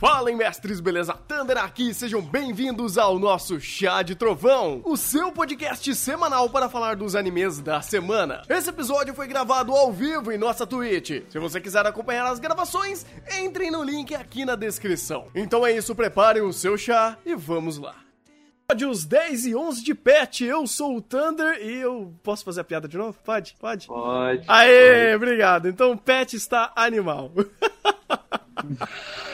Fala, mestres, beleza? Thunder aqui, sejam bem-vindos ao nosso Chá de Trovão, o seu podcast semanal para falar dos animes da semana. Esse episódio foi gravado ao vivo em nossa Twitch. Se você quiser acompanhar as gravações, entrem no link aqui na descrição. Então é isso, preparem o seu chá e vamos lá. Episódios 10 e 11 de Pet, eu sou o Thunder e eu posso fazer a piada de novo? Pode? Pode? Pode. Aê, pode. obrigado. Então, Pet está animal.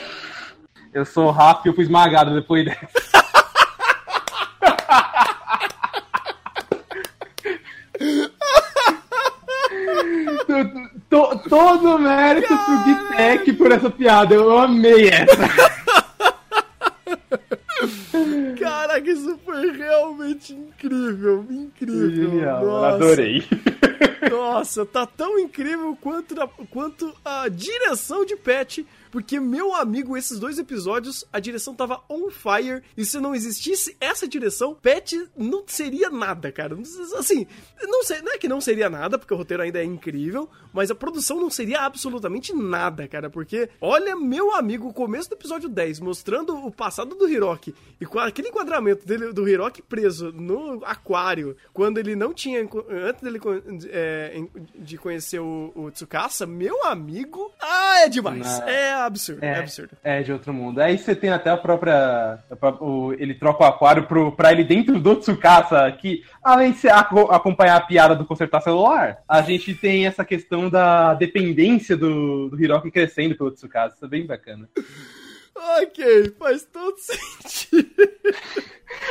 Eu sou rápido e eu fui esmagado depois dessa. todo o mérito pro Gitec por essa piada. Eu amei essa. Caraca, isso foi realmente incrível. Incrível. Genial, Nossa. adorei. Nossa, tá tão incrível quanto, quanto a direção de Pet porque, meu amigo, esses dois episódios, a direção tava on fire. E se não existisse essa direção, Pet não seria nada, cara. Assim, não, sei, não é que não seria nada, porque o roteiro ainda é incrível, mas a produção não seria absolutamente nada, cara. Porque, olha, meu amigo, o começo do episódio 10, mostrando o passado do Hiroki e com aquele enquadramento dele, do Hiroki preso no aquário, quando ele não tinha. Antes dele é, de conhecer o, o Tsukasa, meu amigo. Ah, é demais. Não. É absurdo, é, é, absurdo. É de outro mundo. Aí você tem até a própria. o, ele troca o aquário pro, pra ele dentro do Tsukasa, que além de acompanhar a piada do consertar celular, a gente tem essa questão da dependência do, do Hiroki crescendo pelo Tsukasa. Isso é bem bacana. ok, faz todo sentido.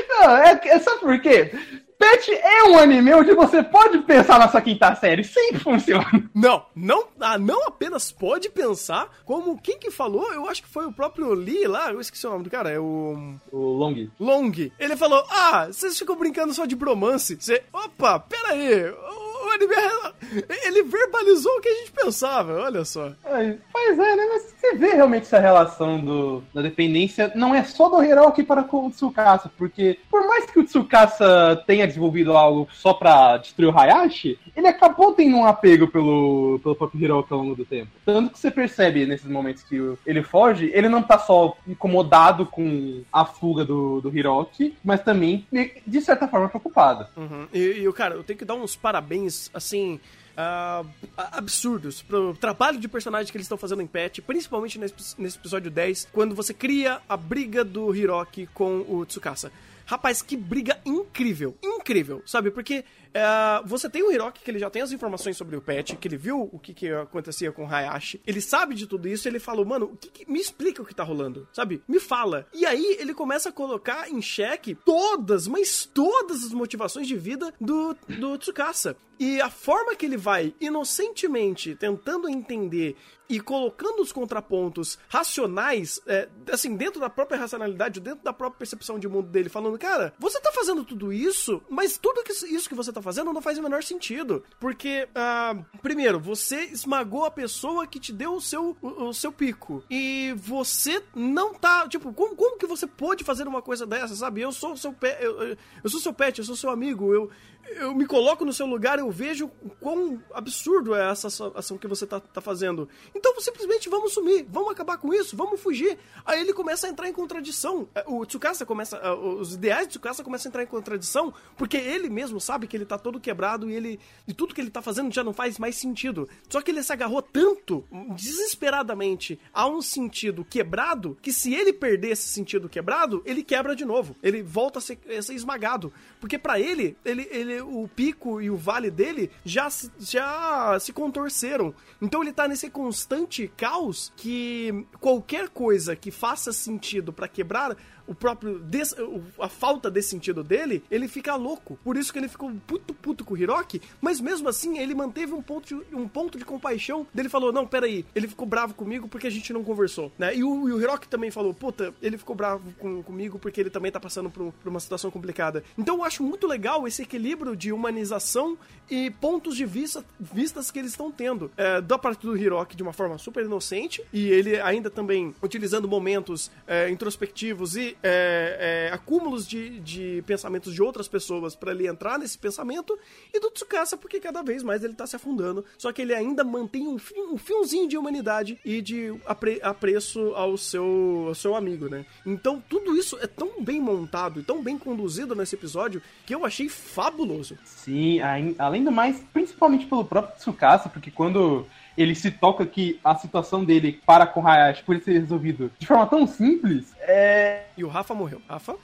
Não, é, é sabe por quê? Pet é um anime onde você pode pensar na sua quinta série, sempre funciona. Não, não, ah, não apenas pode pensar, como quem que falou, eu acho que foi o próprio Lee lá, eu esqueci o nome do cara, é o... O Long. Long. Ele falou, ah, vocês ficam brincando só de bromance. Você, opa, pera aí, o anime, ele verbalizou o que a gente pensava, olha só. É, pois é, né, mas você vê realmente essa relação do, da dependência, não é só do Hiroki para com o Tsukasa, porque por mais que o Tsukasa tenha desenvolvido algo só pra destruir o Hayashi, ele acabou tendo um apego pelo, pelo próprio Hiroki ao longo do tempo. Tanto que você percebe nesses momentos que ele foge, ele não tá só incomodado com a fuga do, do Hiroki, mas também, de certa forma, preocupado. Uhum. E, e, cara, eu tenho que dar uns parabéns, assim, uh, absurdos pro trabalho de personagem que eles estão fazendo em Pet, principalmente nesse, nesse episódio 10, quando você cria a briga do Hiroki com o Tsukasa. Rapaz, que briga incrível. Incrível, sabe? Porque é, você tem o Hiroki, que ele já tem as informações sobre o Pet, que ele viu o que, que acontecia com o Hayashi, ele sabe de tudo isso, ele falou, mano, o que, que, me explica o que tá rolando, sabe? Me fala. E aí ele começa a colocar em xeque todas, mas todas as motivações de vida do, do Tsukasa. E a forma que ele vai inocentemente tentando entender e colocando os contrapontos racionais, é, assim, dentro da própria racionalidade, dentro da própria percepção de mundo dele, falando, cara, você tá fazendo tudo isso, mas tudo isso que você tá fazendo não faz o menor sentido. Porque, uh, primeiro, você esmagou a pessoa que te deu o seu, o, o seu pico. E você não tá. Tipo, como, como que você pode fazer uma coisa dessa, sabe? Eu sou seu pet, eu, eu sou seu pet, eu sou seu amigo, eu, eu me coloco no seu lugar, eu vejo quão absurdo é essa ação que você tá, tá fazendo. Então simplesmente vamos sumir, vamos acabar com isso, vamos fugir. Aí ele começa a entrar em contradição. É, o Tsukasa começa. É, os ideais de Tsukasa começam a entrar em contradição, porque ele mesmo sabe que ele tá todo quebrado e ele. E tudo que ele tá fazendo já não faz mais sentido. Só que ele se agarrou tanto, desesperadamente, a um sentido quebrado, que se ele perder esse sentido quebrado, ele quebra de novo. Ele volta a ser, a ser esmagado. Porque para ele, ele, ele o pico e o vale dele já, já se contorceram. Então ele tá nesse constante caos que qualquer coisa que faça sentido para quebrar o próprio. Des, a falta desse sentido dele, ele fica louco. Por isso que ele ficou puto puto com o Hiroki, mas mesmo assim ele manteve um ponto de, um ponto de compaixão. Dele falou: Não, peraí, ele ficou bravo comigo porque a gente não conversou, né? E o, e o Hiroki também falou: Puta, ele ficou bravo com, comigo porque ele também tá passando por, por, uma situação complicada. Então eu acho muito legal esse equilíbrio de humanização e pontos de vista vistas que eles estão tendo. É, da parte do Hiroki de uma forma super inocente, e ele ainda também utilizando momentos é, introspectivos e é, é acúmulos de, de pensamentos de outras pessoas para ele entrar nesse pensamento, e do Tsukasa porque cada vez mais ele tá se afundando, só que ele ainda mantém um, fio, um fiozinho de humanidade e de apre, apreço ao seu, ao seu amigo, né? Então tudo isso é tão bem montado e tão bem conduzido nesse episódio que eu achei fabuloso. Sim, além do mais, principalmente pelo próprio Tsukasa, porque quando ele se toca que a situação dele para com Hayashi por ser resolvido de forma tão simples, é... E o Rafa morreu. Rafa?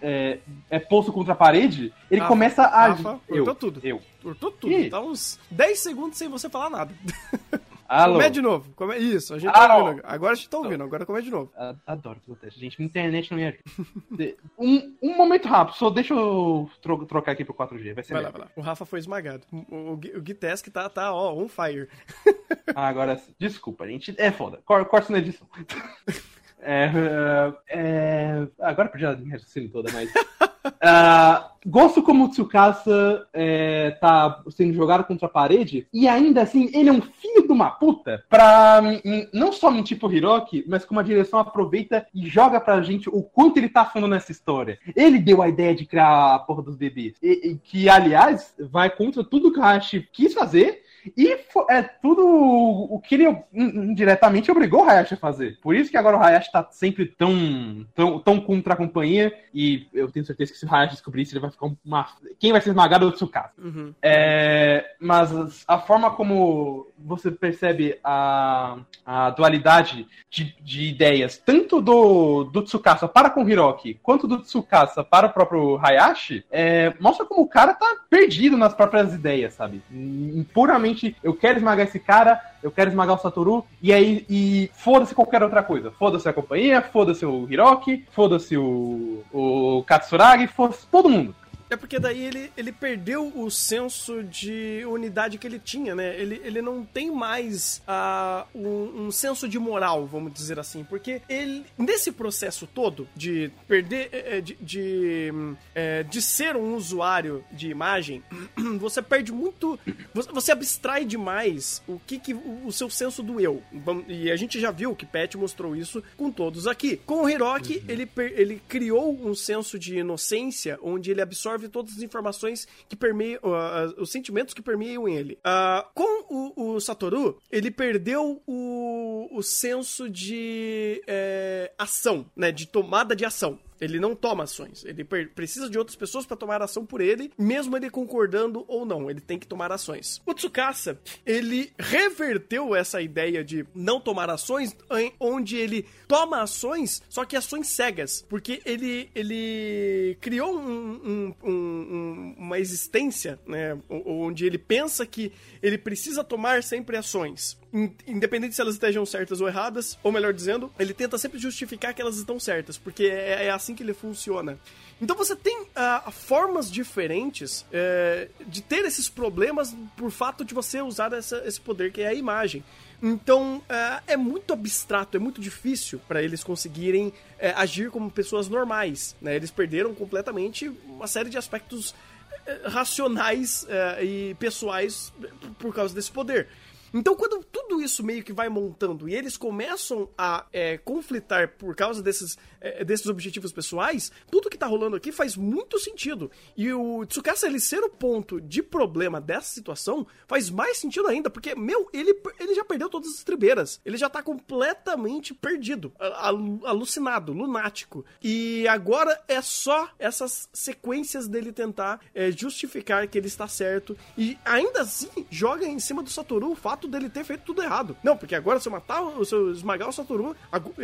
É, é posto contra a parede, ele Rafa, começa a. Rafa, eu, tudo. Eu. Cortou tudo. E? Tá uns 10 segundos sem você falar nada. Alô? De novo. Come... Isso, a gente tá Alô? ouvindo. Agora a gente tá ouvindo, agora comece de novo. Adoro que acontece. Gente, internet não me ajuda. um, um momento rápido, só deixa eu tro trocar aqui pro 4G. Vai ser vai lá, vai lá. O Rafa foi esmagado. O, o, o Gitesk tá, tá, ó, on fire. ah, agora, desculpa, gente. É foda. Corta na edição. É, é, agora perdi a minha raciocínio toda, mas. Uh, gosto como o Tsukasa é, tá sendo jogado contra a parede, e ainda assim, ele é um filho de uma puta pra não só mentir pro Hiroki, mas como a direção aproveita e joga pra gente o quanto ele tá falando nessa história. Ele deu a ideia de criar a porra dos bebês, e, e que, aliás, vai contra tudo que o Hashi quis fazer e é tudo o que ele indiretamente obrigou o Hayashi a fazer. Por isso que agora o Hayashi tá sempre tão, tão, tão contra a companhia. E eu tenho certeza que se o Hayashi descobrir isso, ele vai ficar uma. Quem vai ser esmagado é o Tsukasa. Uhum. É, mas a forma como você percebe a, a dualidade de, de ideias, tanto do, do Tsukasa para com Hiroki, quanto do Tsukasa para o próprio Hayashi, é, mostra como o cara tá perdido nas próprias ideias, sabe? Puramente eu quero esmagar esse cara, eu quero esmagar o Satoru, e aí, e foda-se qualquer outra coisa. Foda-se a companhia, foda-se o Hiroki, foda-se o, o Katsuragi, foda-se todo mundo. É porque daí ele, ele perdeu o senso de unidade que ele tinha, né? Ele, ele não tem mais uh, um, um, senso de moral, vamos dizer assim. Porque ele, nesse processo todo de perder, eh, eh, de, de, eh, de ser um usuário de imagem, você perde muito. Você, abstrai demais o que, que o, o, seu senso do eu. E a gente já viu que Pet mostrou isso com todos aqui. Com o Hiroki, uhum. ele, ele criou um senso de inocência onde ele absorve absorve todas as informações que permeiam, uh, os sentimentos que permeiam ele. Uh, com o, o, Satoru, ele perdeu o, o senso de é, ação, né, de tomada de ação. Ele não toma ações. Ele precisa de outras pessoas para tomar ação por ele, mesmo ele concordando ou não. Ele tem que tomar ações. O Tsukasa, ele reverteu essa ideia de não tomar ações, onde ele toma ações, só que ações cegas. Porque ele, ele criou um, um, um, uma existência, né? Onde ele pensa que ele precisa tomar sempre ações independente se elas estejam certas ou erradas, ou melhor dizendo, ele tenta sempre justificar que elas estão certas, porque é, é assim que ele funciona. Então você tem uh, formas diferentes uh, de ter esses problemas por fato de você usar essa, esse poder que é a imagem. Então uh, é muito abstrato, é muito difícil para eles conseguirem eh, agir como pessoas normais. Né? Eles perderam completamente uma série de aspectos racionais e pessoais por causa desse poder. Então, quando tudo isso meio que vai montando e eles começam a é, conflitar por causa desses, é, desses objetivos pessoais, tudo que tá rolando aqui faz muito sentido. E o Tsukasa ele ser o ponto de problema dessa situação faz mais sentido ainda, porque, meu, ele, ele já perdeu todas as estribeiras. Ele já tá completamente perdido, alucinado, lunático. E agora é só essas sequências dele tentar é, justificar que ele está certo. E ainda assim, joga em cima do Satoru o fato fato dele ter feito tudo errado. Não, porque agora se eu matar, se eu esmagar o Satoru,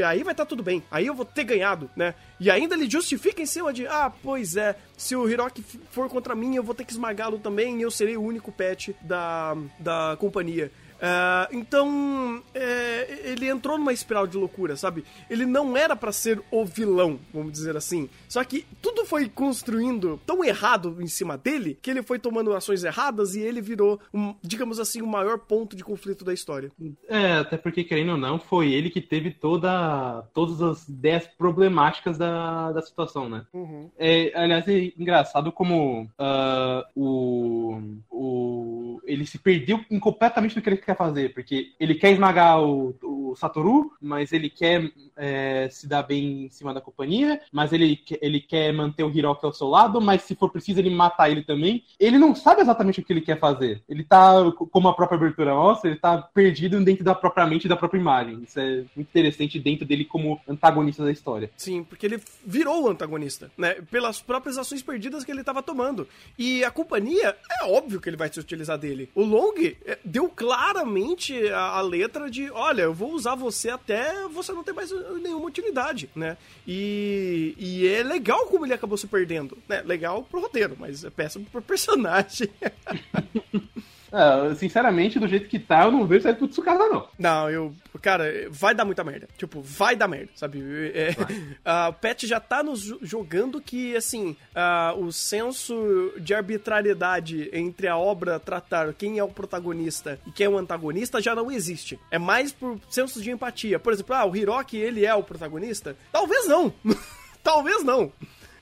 aí vai estar tá tudo bem. Aí eu vou ter ganhado, né? E ainda ele justifica em cima de, ah, pois é, se o Hiroki for contra mim, eu vou ter que esmagá-lo também e eu serei o único pet da, da companhia. Uh, então, é, ele entrou numa espiral de loucura, sabe? Ele não era para ser o vilão, vamos dizer assim. Só que tudo foi construindo tão errado em cima dele que ele foi tomando ações erradas e ele virou, um, digamos assim, o maior ponto de conflito da história. É, até porque, querendo ou não, foi ele que teve toda, todas as ideias problemáticas da, da situação, né? Uhum. É, aliás, é engraçado como uh, o, o, ele se perdeu completamente do que ele quer fazer, porque ele quer esmagar o, o Satoru, mas ele quer é, se dar bem em cima da companhia, mas ele, ele quer manter o Hiroki ao seu lado, mas se for preciso ele matar ele também. Ele não sabe exatamente o que ele quer fazer. Ele tá, como a própria abertura mostra, ele tá perdido dentro da própria mente e da própria imagem. Isso é muito interessante dentro dele como antagonista da história. Sim, porque ele virou o antagonista, né? Pelas próprias ações perdidas que ele estava tomando. E a companhia, é óbvio que ele vai se utilizar dele. O Long é, deu claramente a, a letra de: olha, eu vou usar você até você não ter mais nenhuma utilidade, né? E, e é legal como ele acabou se perdendo, né? Legal pro roteiro, mas é péssimo pro personagem. É, sinceramente, do jeito que tá, eu não vejo sair pro Tsukasa, não. Não, eu. Cara, vai dar muita merda. Tipo, vai dar merda, sabe? É, uh, o Pet já tá nos jogando que, assim, uh, o senso de arbitrariedade entre a obra tratar quem é o protagonista e quem é o antagonista já não existe. É mais por senso de empatia. Por exemplo, ah, o Hiroki, ele é o protagonista? Talvez não. Talvez não.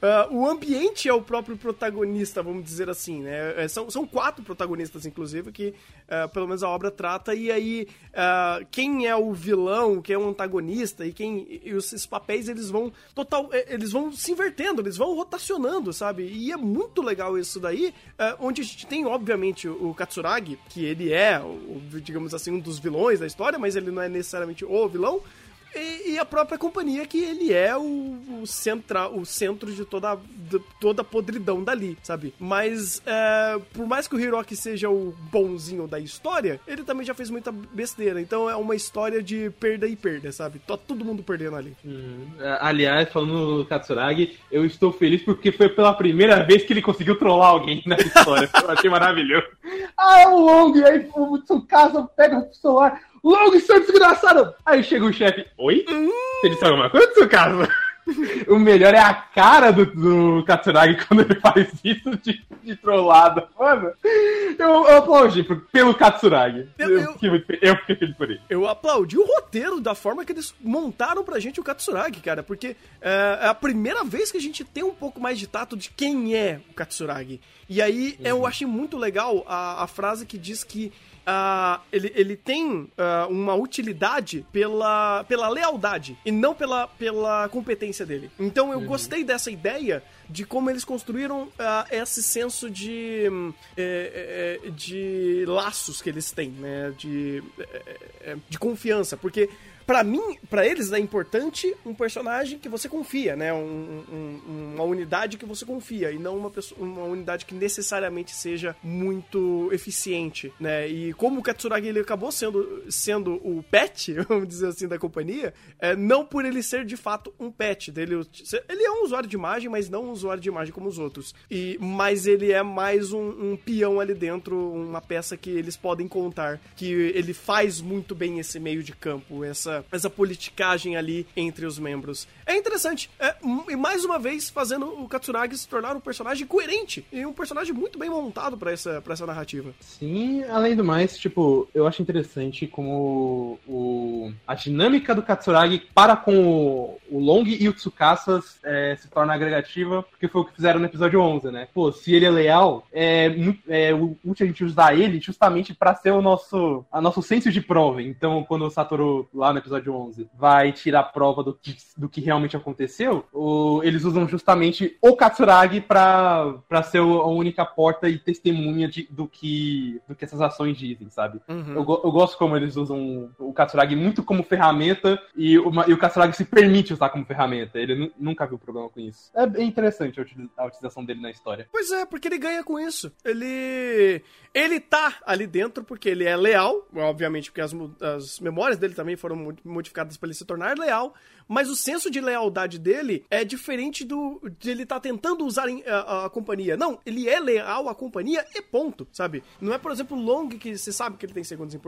Uh, o ambiente é o próprio protagonista, vamos dizer assim, né? É, são, são quatro protagonistas, inclusive, que uh, pelo menos a obra trata, e aí uh, quem é o vilão, quem é o antagonista, e quem. E esses papéis eles vão total. Eles vão se invertendo, eles vão rotacionando, sabe? E é muito legal isso daí, onde a gente tem, obviamente, o, Katsuragi, que ele é, digamos assim, um dos vilões da história, mas ele não é necessariamente o vilão. E, e, a própria companhia que ele é o, o, o centro de toda, de toda a podridão dali, sabe? Mas é, por mais que o Hiroki seja o bonzinho da história, ele também já fez muita besteira. Então é uma história de perda e perda, sabe? Tá todo mundo perdendo ali. Hum, aliás, falando do Katsuragi, eu estou feliz porque foi pela primeira vez que ele conseguiu trollar alguém na história. eu achei maravilhoso. Ah, é o Long, aí o Tsukasa pega o celular. Logo, seu desgraçado! Aí chega o chefe. Oi? Você disse alguma coisa, caso? O melhor é a cara do, do Katsuragi quando ele faz isso de, de trollada. Mano, eu, eu aplaudi pelo Katsuragi. Eu, eu, fiquei, eu fiquei feliz por ele. Eu aplaudi o roteiro da forma que eles montaram pra gente o Katsuragi, cara, porque é, é a primeira vez que a gente tem um pouco mais de tato de quem é o Katsuragi. E aí uhum. eu achei muito legal a, a frase que diz que Uh, ele, ele tem uh, uma utilidade pela, pela lealdade e não pela, pela competência dele. Então eu uhum. gostei dessa ideia de como eles construíram uh, esse senso de, eh, eh, de laços que eles têm, né? De, de confiança. Porque para mim, para eles é importante um personagem que você confia, né? Um, um, uma unidade que você confia e não uma, pessoa, uma unidade que necessariamente seja muito eficiente, né? E como o Katsuragi ele acabou sendo, sendo o pet, vamos dizer assim, da companhia, é, não por ele ser de fato um pet dele, ele é um usuário de imagem, mas não um usuário de imagem como os outros. E mas ele é mais um, um peão ali dentro, uma peça que eles podem contar, que ele faz muito bem esse meio de campo, essa essa, essa politicagem ali entre os membros. É interessante. É, e mais uma vez, fazendo o Katsuragi se tornar um personagem coerente e um personagem muito bem montado para essa, pra essa narrativa. Sim, além do mais, tipo, eu acho interessante como o, a dinâmica do Katsuragi para com o, o Long e o Tsukasa é, se torna agregativa, porque foi o que fizeram no episódio 11, né? Pô, se ele é leal, é, é útil a gente usar ele justamente para ser o nosso, a nosso senso de prova. Então, quando o Satoru lá no episódio 11, vai tirar prova do que, do que realmente aconteceu, o, eles usam justamente o Katsuragi pra, pra ser a única porta e testemunha de, do, que, do que essas ações dizem, sabe? Uhum. Eu, eu gosto como eles usam o Katsuragi muito como ferramenta e, uma, e o Katsuragi se permite usar usar como ferramenta. Ele nunca viu problema com isso. É bem interessante a utilização dele na história. Pois é, porque ele ganha com isso. Ele. Ele tá ali dentro porque ele é leal, obviamente, porque as, as memórias dele também foram modificadas para ele se tornar leal, mas o senso de lealdade dele é diferente do de ele tá tentando usar a, a, companhia. Não, ele é leal à companhia e ponto, sabe? Não é, por exemplo, o Long, que você sabe que ele tem segundas, é,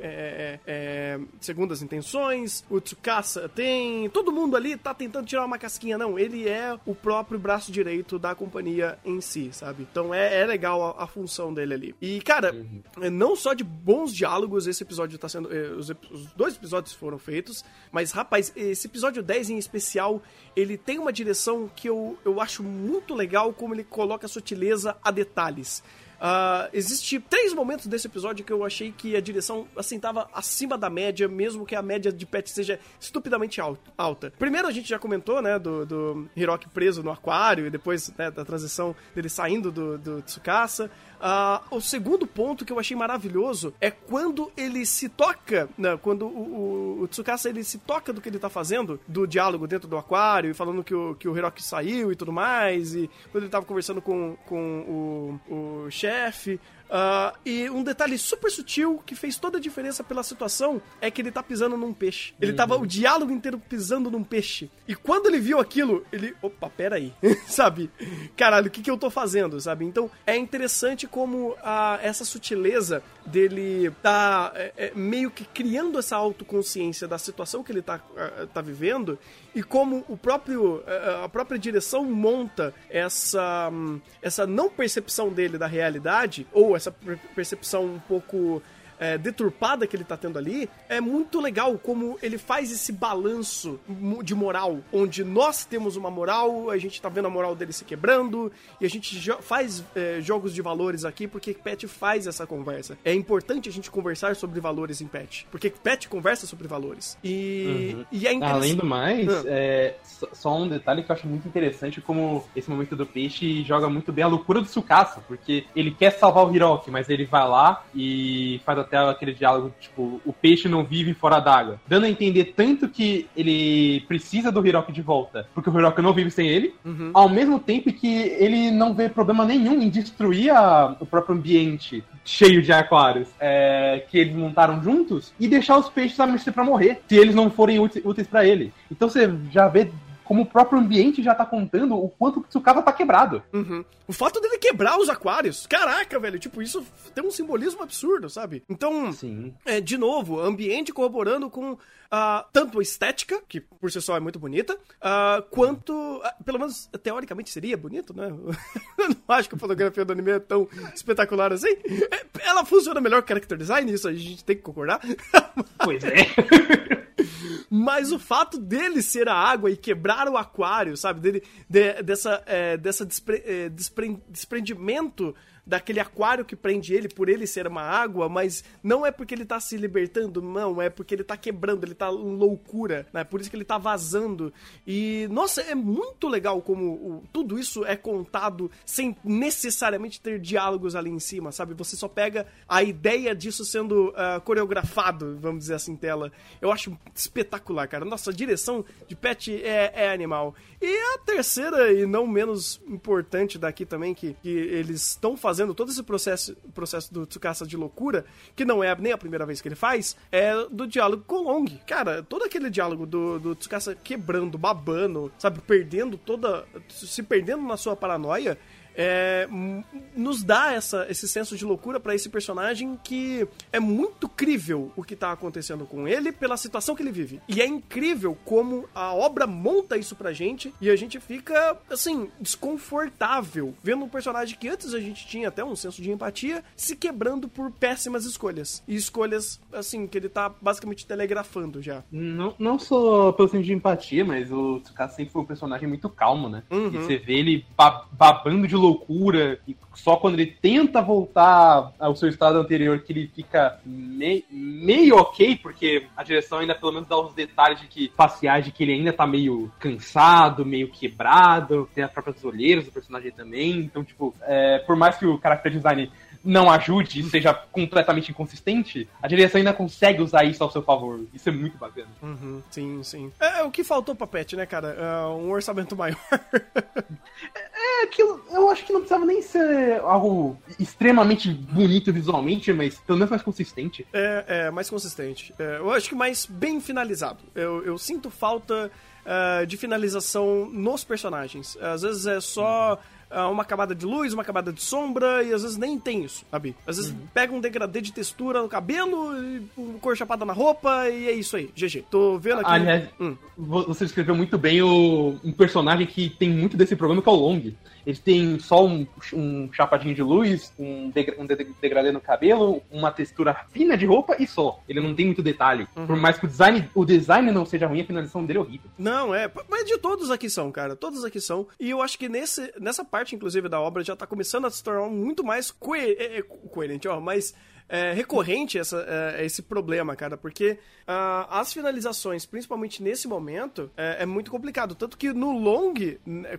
é, é, segundas intenções, o Tsukasa tem. Todo mundo ali tá tentando tirar uma casquinha, não. Ele é o próprio braço direito da companhia em si, sabe? Então é, é legal a, a função dele ali. E, cara, uhum. É, não só de bons diálogos esse episódio tá sendo. Eh, os, os dois episódios foram feitos, mas, rapaz, esse episódio 10 em especial, ele tem uma direção que eu, eu acho muito legal como ele coloca a sutileza a detalhes. Uh, existe três momentos desse episódio que eu achei que a direção, assim, tava acima da média, mesmo que a média de Pet seja estupidamente alta. Primeiro, a gente já comentou, né, do, do Hiroki preso no aquário e depois, né, da transição dele saindo do, do Tsukasa. Uh, o segundo ponto que eu achei maravilhoso é quando ele se toca, né, quando o, o, o, Tsukasa ele se toca do que ele tá fazendo, do diálogo dentro do aquário, e falando que o, que o Hiroki saiu e tudo mais, e quando ele tava conversando com, com o, o chefe. Uh, e um detalhe super sutil que fez toda a diferença pela situação é que ele tá pisando num peixe. Ele uhum. tava o diálogo inteiro pisando num peixe. E quando ele viu aquilo, ele. Opa, pera aí. sabe? Caralho, o que, que eu tô fazendo, sabe? Então é interessante como uh, essa sutileza dele tá é, é, meio que criando essa autoconsciência da situação que ele tá, uh, tá vivendo e como o próprio a própria direção monta essa essa não percepção dele da realidade ou essa percepção um pouco é, deturpada que ele tá tendo ali, é muito legal como ele faz esse balanço de moral, onde nós temos uma moral, a gente tá vendo a moral dele se quebrando, e a gente jo faz é, jogos de valores aqui, porque Pet faz essa conversa. É importante a gente conversar sobre valores em Pet, porque Pet conversa sobre valores. E, uhum. e é Além do mais, ah. é, só um detalhe que eu acho muito interessante, como esse momento do peixe joga muito bem a loucura do Tsukasa, porque ele quer salvar o Hiroki, mas ele vai lá e faz a até aquele diálogo, tipo, o peixe não vive fora d'água. Dando a entender tanto que ele precisa do Hiroki de volta, porque o Hiroki não vive sem ele, uhum. ao mesmo tempo que ele não vê problema nenhum em destruir a, o próprio ambiente cheio de aquários é, que eles montaram juntos e deixar os peixes a mercê pra morrer, se eles não forem úteis para ele. Então você já vê como o próprio ambiente já tá contando o quanto o Tsukasa tá quebrado. Uhum. O fato dele quebrar os aquários, caraca, velho, tipo, isso tem um simbolismo absurdo, sabe? Então, Sim. É, de novo, ambiente corroborando com uh, tanto a estética, que por si só é muito bonita, uh, quanto, uh, pelo menos teoricamente seria bonito, né? Eu não acho que a fotografia do anime é tão espetacular assim. É, ela funciona melhor que character design, isso a gente tem que concordar. Pois é. Mas o fato dele ser a água e quebrar o aquário, sabe? Dele, de, dessa, é, dessa despre, é, despre, desprendimento daquele aquário que prende ele por ele ser uma água, mas não é porque ele tá se libertando, não, é porque ele tá quebrando, ele tá em loucura, né? Por isso que ele tá vazando. E, nossa, é muito legal como o, tudo isso é contado sem necessariamente ter diálogos ali em cima, sabe? Você só pega a ideia disso sendo uh, coreografado, vamos dizer assim, tela. Eu acho espetacular, cara. Nossa, a direção de Pet é, é animal. E a terceira, e não menos importante daqui também, que, que eles estão fazendo todo esse processo, processo do Tsukasa de loucura, que não é nem a primeira vez que ele faz, é do diálogo com Long. Cara, todo aquele diálogo do, do Tsukasa quebrando, babando, sabe, perdendo toda. se perdendo na sua paranoia é, nos dá essa, esse senso de loucura para esse personagem que é muito crível o que tá acontecendo com ele pela situação que ele vive. E é incrível como a obra monta isso pra gente e a gente fica, assim, desconfortável vendo um personagem que antes a gente tinha até um senso de empatia se quebrando por péssimas escolhas. E escolhas, assim, que ele tá basicamente telegrafando já. Não, não só pelo senso de empatia, mas o Tsukasa sempre foi um personagem muito calmo, né? Uhum. E você vê ele babando de loucura loucura, e só quando ele tenta voltar ao seu estado anterior que ele fica me, meio ok, porque a direção ainda pelo menos dá os detalhes de que faciais de que ele ainda tá meio cansado, meio quebrado, tem as próprias olheiras do personagem também, então, tipo, é, por mais que o character design não ajude e seja completamente inconsistente, a direção ainda consegue usar isso ao seu favor. Isso é muito bacana. Uhum, sim, sim. É, é o que faltou pra Pet, né, cara? É um orçamento maior. é aquilo. Eu acho que não precisava nem ser algo extremamente bonito visualmente, mas pelo menos mais consistente. É, é mais consistente. É, eu acho que mais bem finalizado. Eu, eu sinto falta uh, de finalização nos personagens. Às vezes é só uh, uma camada de luz, uma camada de sombra, e às vezes nem tem isso, sabe? Às vezes uhum. pega um degradê de textura no cabelo, cor chapada na roupa, e é isso aí. GG. Tô vendo aqui. Aliás, hum. você escreveu muito bem o, um personagem que tem muito desse problema, que é o Long. Ele tem só um, um chapadinho de luz, um, degra um degradê no cabelo, uma textura fina de roupa e só. Ele não tem muito detalhe. Uhum. Por mais que o design, o design não seja ruim, a finalização dele é horrível. Não, é. Mas de todos aqui são, cara. Todos aqui são. E eu acho que nesse, nessa parte, inclusive, da obra já tá começando a se tornar muito mais coer é, é, coerente, ó, mais é, recorrente essa, é, esse problema, cara, porque uh, as finalizações, principalmente nesse momento, é, é, muito complicado. Tanto que no Long,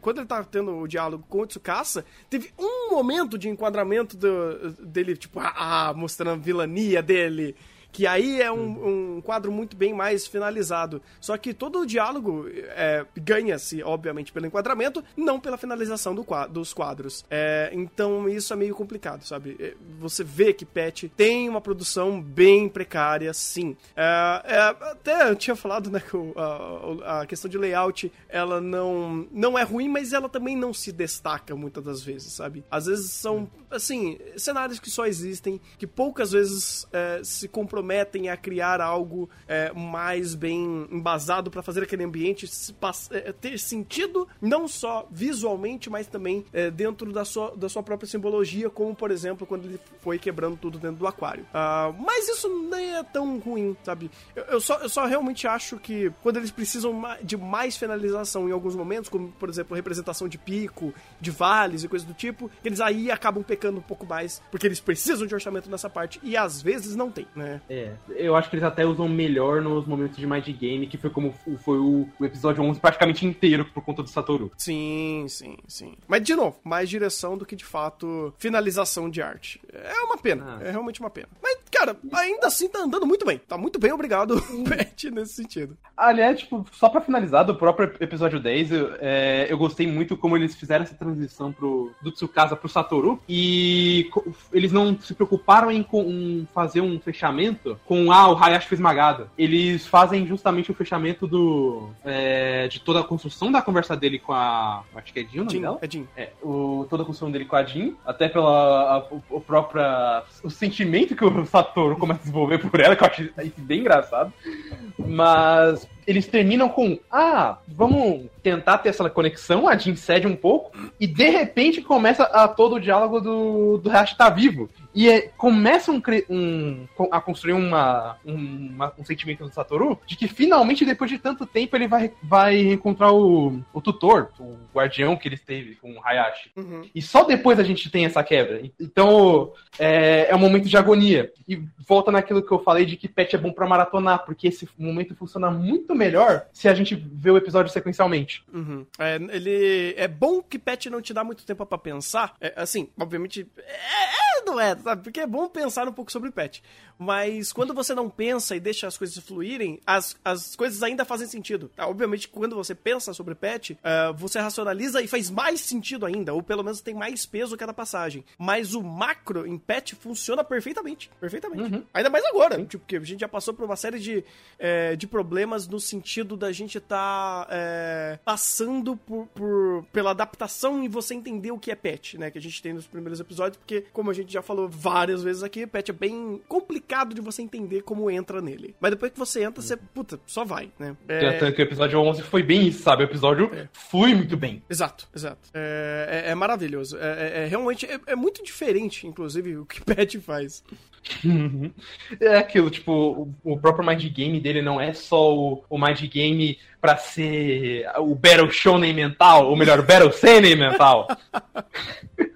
quando ele tá tendo o diálogo com o Tsukasa, teve um momento de enquadramento do, dele, tipo, ah, mostrando a vilania dele que aí é um, um quadro muito bem mais finalizado. Só que todo o diálogo é, ganha-se, obviamente, pelo enquadramento, não pela finalização do quadro, dos quadros. É, então isso é meio complicado, sabe? É, você vê que Pet tem uma produção bem precária, sim. É, é, até eu tinha falado, né, que a, a, questão de layout, ela não, não é ruim, mas ela também não se destaca muitas das vezes, sabe? Às vezes são, assim, cenários que só existem, que poucas vezes é, se comprometem comprometem a criar algo é, mais bem embasado para fazer aquele ambiente se, é, ter sentido, não só visualmente, mas também é, dentro da sua, da sua própria simbologia, como por exemplo quando ele foi quebrando tudo dentro do aquário. Uh, mas isso nem é tão ruim, sabe? Eu, eu, só, eu só realmente acho que quando eles precisam de mais finalização em alguns momentos, como por exemplo representação de pico, de vales e coisas do tipo, eles aí acabam pecando um pouco mais, porque eles precisam de orçamento nessa parte e às vezes não tem, né? É, eu acho que eles até usam melhor nos momentos de Mind Game, que foi como foi o, o episódio 11 praticamente inteiro por conta do Satoru. Sim, sim, sim. Mas, de novo, mais direção do que, de fato, finalização de arte. É uma pena, ah. é realmente uma pena. Mas, cara, ainda assim tá andando muito bem. Tá muito bem, obrigado, Pet, nesse sentido. Aliás, tipo, só pra finalizar, do próprio episódio 10, eu, é, eu gostei muito como eles fizeram essa transição pro, do Tsukasa pro Satoru, e eles não se preocuparam em, em fazer um fechamento fechamento com ah, o Hayashi foi esmagado. Eles fazem justamente o fechamento do é, de toda a construção da conversa dele com a. Acho que é Jin, Jin É Jin. É, o, toda a construção dele com a Jin, até pela a, o, o própria. o sentimento que o Satoru começa a desenvolver por ela, que eu acho bem engraçado. Mas eles terminam com: ah, vamos tentar ter essa conexão, a Jin cede um pouco, e de repente começa a todo o diálogo do, do Hash tá vivo. E é, começa um, um, a construir uma, um, uma, um sentimento do Satoru de que finalmente, depois de tanto tempo, ele vai, vai encontrar o, o tutor, o guardião que ele teve com o Hayashi. Uhum. E só depois a gente tem essa quebra. Então é, é um momento de agonia. E volta naquilo que eu falei de que Pet é bom para maratonar, porque esse momento funciona muito melhor se a gente vê o episódio sequencialmente. Uhum. É, ele é bom que Pet não te dá muito tempo para pensar. É, assim, obviamente, é, é, não é, sabe? Porque é bom pensar um pouco sobre Pet. Mas quando você não pensa e deixa as coisas fluírem, as, as coisas ainda fazem sentido. Tá? Obviamente, quando você pensa sobre Pet, uh, você racionaliza e faz mais sentido ainda, ou pelo menos tem mais peso cada passagem. Mas o macro em Pet funciona perfeitamente. Perfeitamente. Uhum. Ainda mais agora, tipo, porque a gente já passou por uma série de, é, de problemas no sentido da gente estar tá, é, passando por, por, pela adaptação e você entender o que é Pet, né? Que a gente tem nos primeiros episódios, porque, como a gente já falou várias vezes aqui, Pet é bem complicado de você entender como entra nele. Mas depois que você entra, você, puta, só vai, né? É... Tanto que o episódio 11 foi bem isso, sabe? O episódio é. foi muito bem. Exato, exato. É, é, é maravilhoso. É, é, é realmente, é, muito diferente, inclusive, o que Pet faz. Uhum. É aquilo, tipo, o, próprio Mind Game dele não é só o, o Mind Game pra ser o Battle Shonen mental, ou melhor, Battle Seinen mental.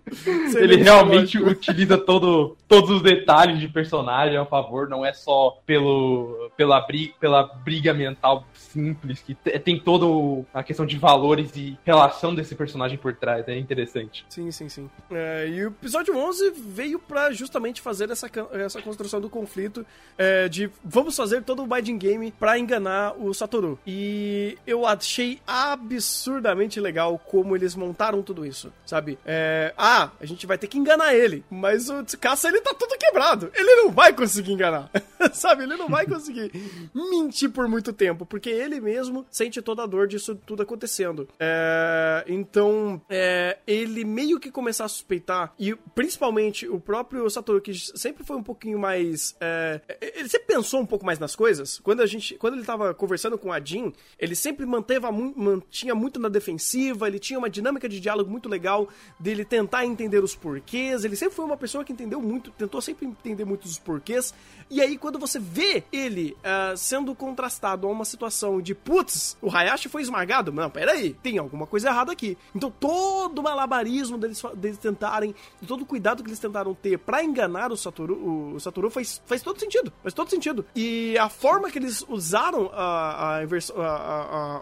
ele realmente utiliza todo, todos os detalhes de personagem a favor, não é só pelo, pela, briga, pela briga mental simples, que tem toda a questão de valores e relação desse personagem por trás. É interessante. Sim, sim, sim. É, e o episódio 11 veio para justamente fazer essa, essa construção do conflito é, de vamos fazer todo o Biden Game para enganar o Satoru. E eu achei absurdamente legal como eles montaram tudo isso, sabe? É, ah, a gente vai ter que enganar ele, mas o Tsukasa ele tá todo quebrado. Ele não vai conseguir enganar, sabe? Ele não vai conseguir mentir por muito tempo, porque ele mesmo sente toda a dor disso tudo acontecendo. É, então, é, ele meio que começar a suspeitar, e principalmente o próprio Satoru, que sempre foi um pouquinho mais. É, ele sempre pensou um pouco mais nas coisas. Quando a gente. Quando ele tava conversando com a Jean, ele sempre manteve, mantinha muito na defensiva, ele tinha uma dinâmica de diálogo muito legal dele tentar os porquês. Ele sempre foi uma pessoa que entendeu muito, tentou sempre entender muito os porquês. E aí, quando você vê ele uh, sendo contrastado a uma situação de putz, o Hayashi foi esmagado. Não, peraí, tem alguma coisa errada aqui. Então, todo o malabarismo deles, deles tentarem, todo o cuidado que eles tentaram ter para enganar o Satoru, o Satoru faz, faz todo sentido. Faz todo sentido. E a forma que eles usaram a, a, a, a,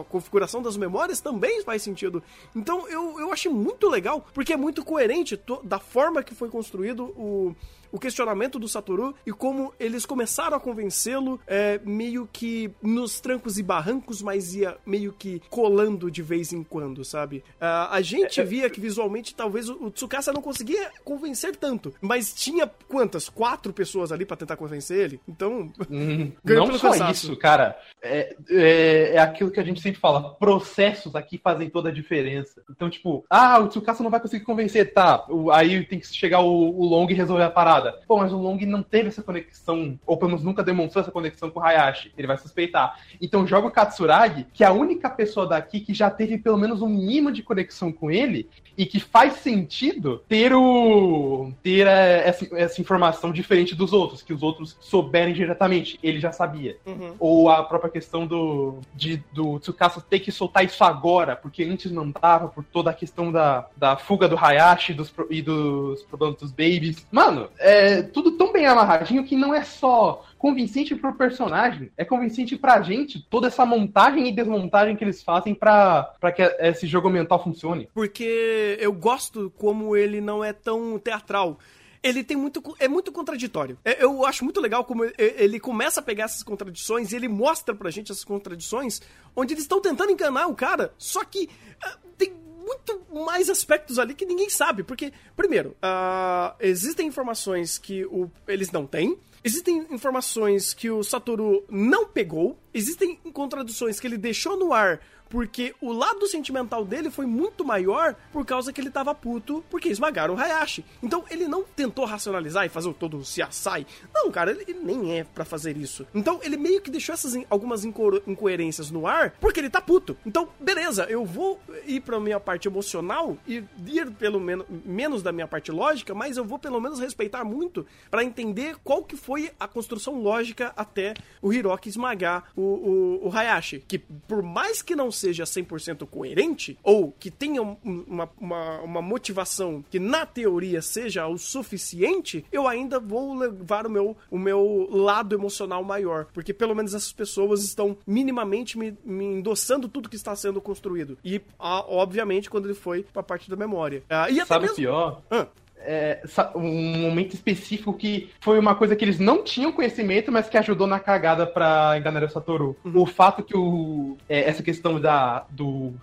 a configuração das memórias também faz sentido. Então, eu, eu achei muito legal, porque é muito coerente da forma que foi construído o o questionamento do Satoru e como eles começaram a convencê-lo é, meio que nos trancos e barrancos, mas ia meio que colando de vez em quando, sabe? Uh, a gente é, é, via que visualmente talvez o, Tsukasa não conseguia convencer tanto, mas tinha quantas? Quatro pessoas ali para tentar convencer ele? Então, hum, não só cansaço. isso, cara. É, é, é, aquilo que a gente sempre fala, processos aqui fazem toda a diferença. Então, tipo, ah, o Tsukasa não vai conseguir convencer, tá, aí tem que chegar o, o Long e resolver a parada parada. Pô, mas o Long não teve essa conexão, ou pelo menos nunca demonstrou essa conexão com o Hayashi. Ele vai suspeitar. Então joga o Katsuragi, que é a única pessoa daqui que já teve pelo menos um mínimo de conexão com ele, e que faz sentido ter o ter é, essa, essa informação diferente dos outros, que os outros souberem diretamente. Ele já sabia. Uhum. Ou a própria questão do, de, do Tsukasa ter que soltar isso agora, porque antes não dava, por toda a questão da, da fuga do Hayashi dos, e dos problemas dos babies. Mano, é tudo tão bem amarradinho que não é só convincente pro personagem, é convincente pra gente toda essa montagem e desmontagem que eles fazem para que esse jogo mental funcione. Porque eu gosto como ele não é tão teatral ele tem muito. É muito contraditório. É, eu acho muito legal como ele começa a pegar essas contradições e ele mostra pra gente essas contradições, onde eles estão tentando enganar o cara, só que uh, tem muito mais aspectos ali que ninguém sabe. Porque, primeiro, uh, existem informações que o, eles não têm. Existem informações que o Satoru não pegou. Existem contradições que ele deixou no ar porque o lado sentimental dele foi muito maior por causa que ele tava puto porque esmagaram o Hayashi. Então ele não tentou racionalizar e fazer todo o Siasai. Não, cara, ele, nem é para fazer isso. Então ele meio que deixou essas algumas inco incoerências no ar porque ele tá puto. Então, beleza, eu vou ir pra minha parte emocional e ir pelo menos menos da minha parte lógica, mas eu vou pelo menos respeitar muito para entender qual que foi a construção lógica até o Hiroki esmagar o, o, o Hayashi. Que por mais que não seja 100% coerente, ou que tenha uma, uma, uma, motivação que na teoria seja o suficiente, eu ainda vou levar o meu, o meu lado emocional maior. Porque pelo menos essas pessoas estão minimamente me, me endossando tudo que está sendo construído. E, obviamente, quando ele foi pra parte da memória. Ah, e Sabe o mesmo... pior? Ah é, um momento específico que foi uma coisa que eles não tinham conhecimento, mas que ajudou na cagada pra enganar o Satoru. Uhum. O fato que o, é, essa questão da, do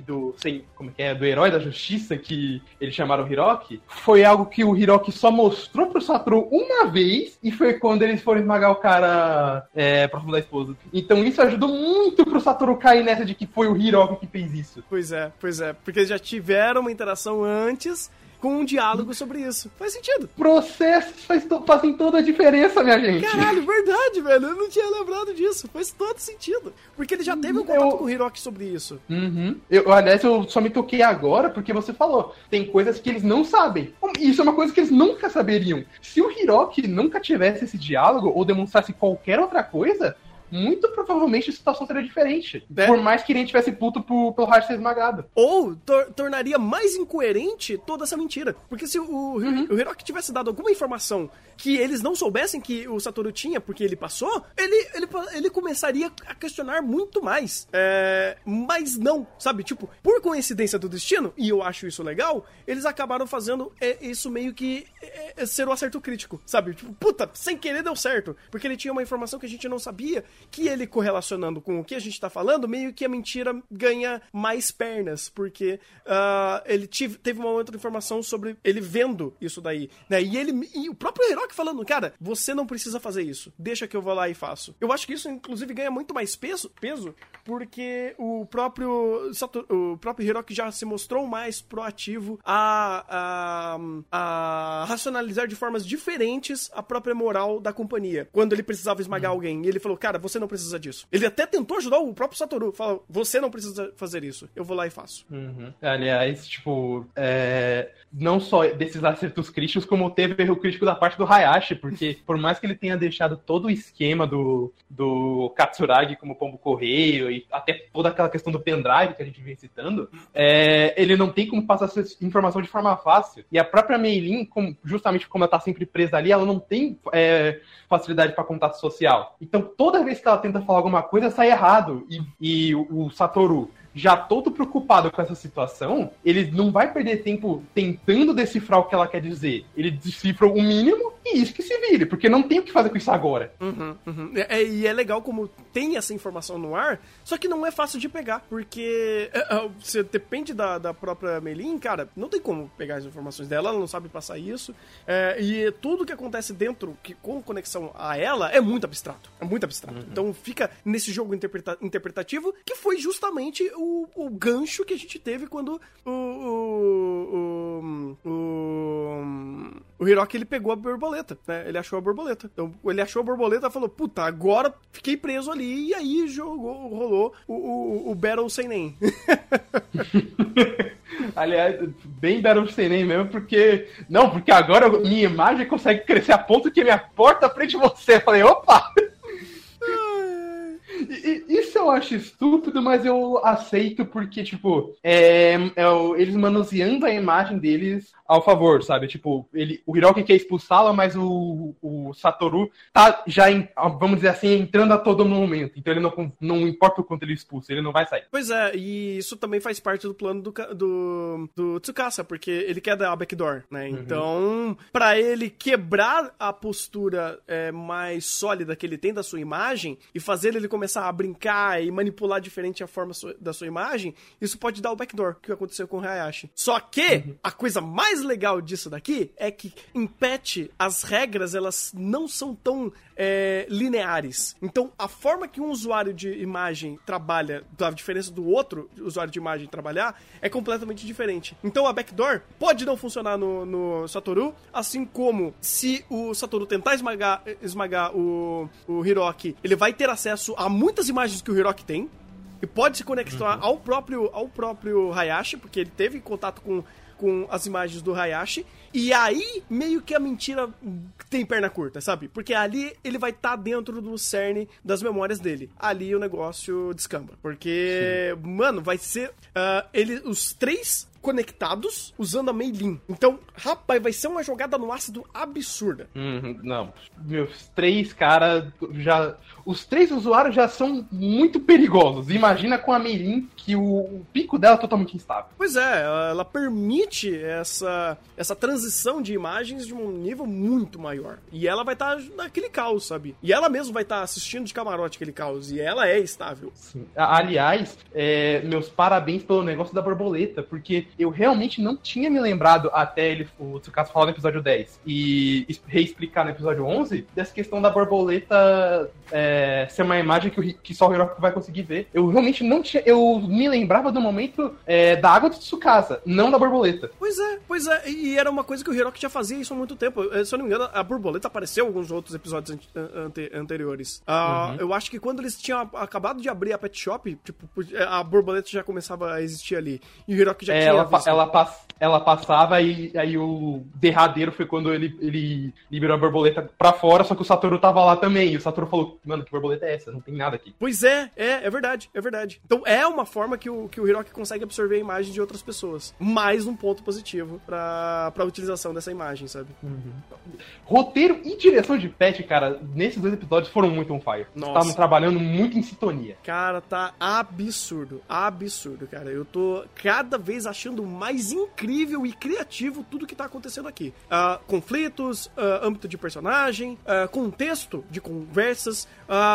do, como é que é, do herói da justiça que eles chamaram Hiroki, foi algo que o Hiroki só mostrou pro Satoru uma vez e foi quando eles foram esmagar o cara é, próximo da esposa. Então isso ajudou muito pro Satoru cair nessa de que foi o Hiroki que fez isso. Pois é, pois é, porque eles já tiveram uma interação antes com um diálogo sobre isso. Faz sentido. Processos faz fazem toda a diferença, minha gente. Caralho, verdade, velho. Eu não tinha lembrado disso. Faz todo sentido. Porque ele já teve um contato eu... com o Hiroki sobre isso. Uhum. Eu, aliás, eu só me toquei agora porque você falou. Tem coisas que eles não sabem. Isso é uma coisa que eles nunca saberiam. Se o Hiroki nunca tivesse esse diálogo ou demonstrasse qualquer outra coisa, muito provavelmente a situação seria diferente. É. Por mais que ele tivesse puto por, pelo Hash ser esmagado. Ou tor tornaria mais incoerente toda essa mentira. Porque se o, uhum. o Hiroki tivesse dado alguma informação que eles não soubessem que o Satoru tinha porque ele passou, ele, ele, ele começaria a questionar muito mais. É, mas não, sabe? Tipo, por coincidência do destino, e eu acho isso legal, eles acabaram fazendo é, isso meio que é, é ser o um acerto crítico, sabe? Tipo, puta, sem querer deu certo. Porque ele tinha uma informação que a gente não sabia, que ele correlacionando com o que a gente tá falando, meio que a mentira ganha mais pernas, porque uh, ele tive, teve uma outra informação sobre ele vendo isso daí, né? E ele, e o próprio Hiroki falando, cara, você não precisa fazer isso. Deixa que eu vou lá e faço. Eu acho que isso, inclusive, ganha muito mais peso, peso porque o próprio o próprio Hiroki já se mostrou mais proativo a, a, a racionalizar de formas diferentes a própria moral da companhia. Quando ele precisava esmagar uhum. alguém. E ele falou, cara, você não precisa disso. Ele até tentou ajudar o próprio Satoru. Falou, você não precisa fazer isso. Eu vou lá e faço. Uhum. Aliás, tipo, é... não só desses acertos críticos, como teve erro crítico da parte do Hayashi, porque por mais que ele tenha deixado todo o esquema do, do Katsuragi como pombo correio e até toda aquela questão do pendrive que a gente vem citando, é, ele não tem como passar essa informação de forma fácil. E a própria Meilin, justamente como ela tá sempre presa ali, ela não tem é, facilidade para contato social. Então toda vez que ela tenta falar alguma coisa, sai errado. E, e o, o Satoru já todo preocupado com essa situação, ele não vai perder tempo tentando decifrar o que ela quer dizer. Ele decifra o mínimo e isso que se vire, porque não tem o que fazer com isso agora. Uhum, uhum. É, é, e é legal como tem essa informação no ar, só que não é fácil de pegar, porque é, é, você depende da, da própria Melin, cara, não tem como pegar as informações dela, ela não sabe passar isso. E tudo que acontece dentro, que, com conexão a ela, é muito abstrato. É muito abstrato. Uhum. Então fica nesse jogo interpreta interpretativo, que foi justamente o, o gancho que a gente teve quando o, o, o, o, o Hiroki ele pegou a borboleta, né? Ele achou a borboleta. Então ele achou a borboleta e falou: Puta, agora fiquei preso ali. E aí jogou, rolou o, o, o Battle Sem Nem. Aliás, bem Battle Sem Nem mesmo, porque. Não, porque agora minha imagem consegue crescer a ponto que minha porta frente de você. Eu falei: opa! Isso eu acho estúpido, mas eu aceito porque, tipo, é, é, eles manuseando a imagem deles ao favor, sabe? Tipo, ele, o Hiroki quer expulsá-la, mas o, o Satoru tá já, em, vamos dizer assim, entrando a todo momento. Então ele não, não importa o quanto ele expulsa, ele não vai sair. Pois é, e isso também faz parte do plano do, do, do Tsukasa, porque ele quer dar a backdoor, né? Uhum. Então, para ele quebrar a postura é, mais sólida que ele tem da sua imagem e fazer ele começar a brincar e manipular diferente a forma da sua imagem, isso pode dar o backdoor, que aconteceu com o Hayashi. Só que uhum. a coisa mais legal disso daqui é que em patch as regras elas não são tão é, lineares. Então a forma que um usuário de imagem trabalha, da diferença do outro usuário de imagem trabalhar, é completamente diferente. Então a backdoor pode não funcionar no, no Satoru, assim como se o Satoru tentar esmagar, esmagar o, o Hiroki, ele vai ter acesso a muitas imagens que o Hiroki tem. E pode se conectar uhum. ao próprio ao próprio Hayashi, porque ele teve contato com com as imagens do Hayashi. E aí, meio que a mentira tem perna curta, sabe? Porque ali ele vai estar tá dentro do cerne das memórias dele. Ali o negócio descamba. Porque, Sim. mano, vai ser. Uh, ele, os três conectados usando a Meilin. Então, rapaz, vai ser uma jogada no ácido absurda. Uhum, não, meus três caras já. Os três usuários já são muito perigosos. Imagina com a Meilin que o, o, pico dela é totalmente instável. Pois é, ela permite essa, essa transição de imagens de um nível muito maior. E ela vai estar tá naquele caos, sabe? E ela mesma vai estar tá assistindo de camarote aquele caos. E ela é estável. Sim. Aliás, é, meus parabéns pelo negócio da borboleta, porque eu realmente não tinha me lembrado até ele, o Tsukasa falar no episódio 10 e reexplicar no episódio 11 dessa questão da borboleta é, ser uma imagem que, o, que só o Hiroki vai conseguir ver. Eu realmente não tinha. Eu me lembrava do momento é, da água de Tsukasa, não da borboleta. Pois é, pois é. E era uma coisa que o Hiroki já fazia isso há muito tempo. Eh, Se eu não me engano, a borboleta apareceu em alguns outros episódios ante anteriores. Uh, uhum. Eu acho que quando eles tinham acabado de abrir a pet shop, tipo, a borboleta já começava a existir ali. E o Hiroki já é, tinha. Ela, ela, pass, ela passava e aí o derradeiro foi quando ele, ele liberou a borboleta pra fora, só que o Satoru tava lá também. E o Satoru falou, mano, que borboleta é essa? Não tem nada aqui. Pois é, é, é verdade, é verdade. Então é uma forma que o, que o Hiroki consegue absorver a imagem de outras pessoas. Mais um ponto positivo pra, pra utilização dessa imagem, sabe? Uhum. Roteiro e direção de pet, cara, nesses dois episódios foram muito on fire. Estavam trabalhando muito em sintonia. Cara, tá absurdo. Absurdo, cara. Eu tô cada vez achando mais incrível e criativo tudo que tá acontecendo aqui. Uh, conflitos, uh, âmbito de personagem, uh, contexto de conversas.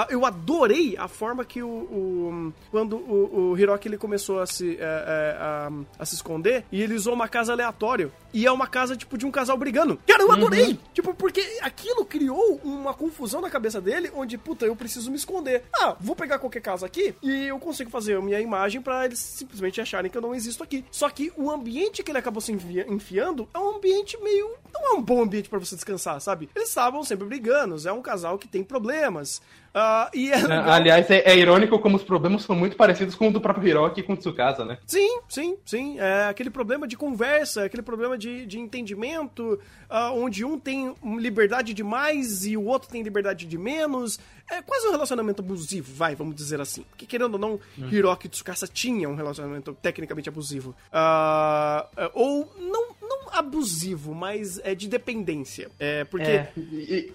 eu adorei a forma que o. o quando o, o, Hiroki ele começou a se, a, a, se esconder e ele usou uma casa aleatória. E é uma casa, tipo, de um casal brigando. Cara, eu adorei! Uhum. Tipo, porque aquilo criou uma confusão na cabeça dele, onde, puta, eu preciso me esconder. Ah, vou pegar qualquer casa aqui e eu consigo fazer a minha imagem para eles simplesmente acharem que eu não existo aqui. Só que o ambiente que ele acabou se enfiando é um ambiente meio. Não é um bom ambiente para você descansar, sabe? Eles estavam sempre brigando, é um casal que tem problemas. Uh, e é Aliás, é, é, irônico como os problemas são muito parecidos com o do próprio Hiroki e com o Tsukasa, né? Sim, sim, sim. É aquele problema de conversa, aquele problema de, de entendimento, uh, onde um tem liberdade demais e o outro tem liberdade de menos. É quase um relacionamento abusivo, vai, vamos dizer assim. Porque querendo ou não, uhum. Hiroki e Tsukasa tinham um relacionamento tecnicamente abusivo. Uh, ou não, não abusivo, mas é de dependência. É porque. É,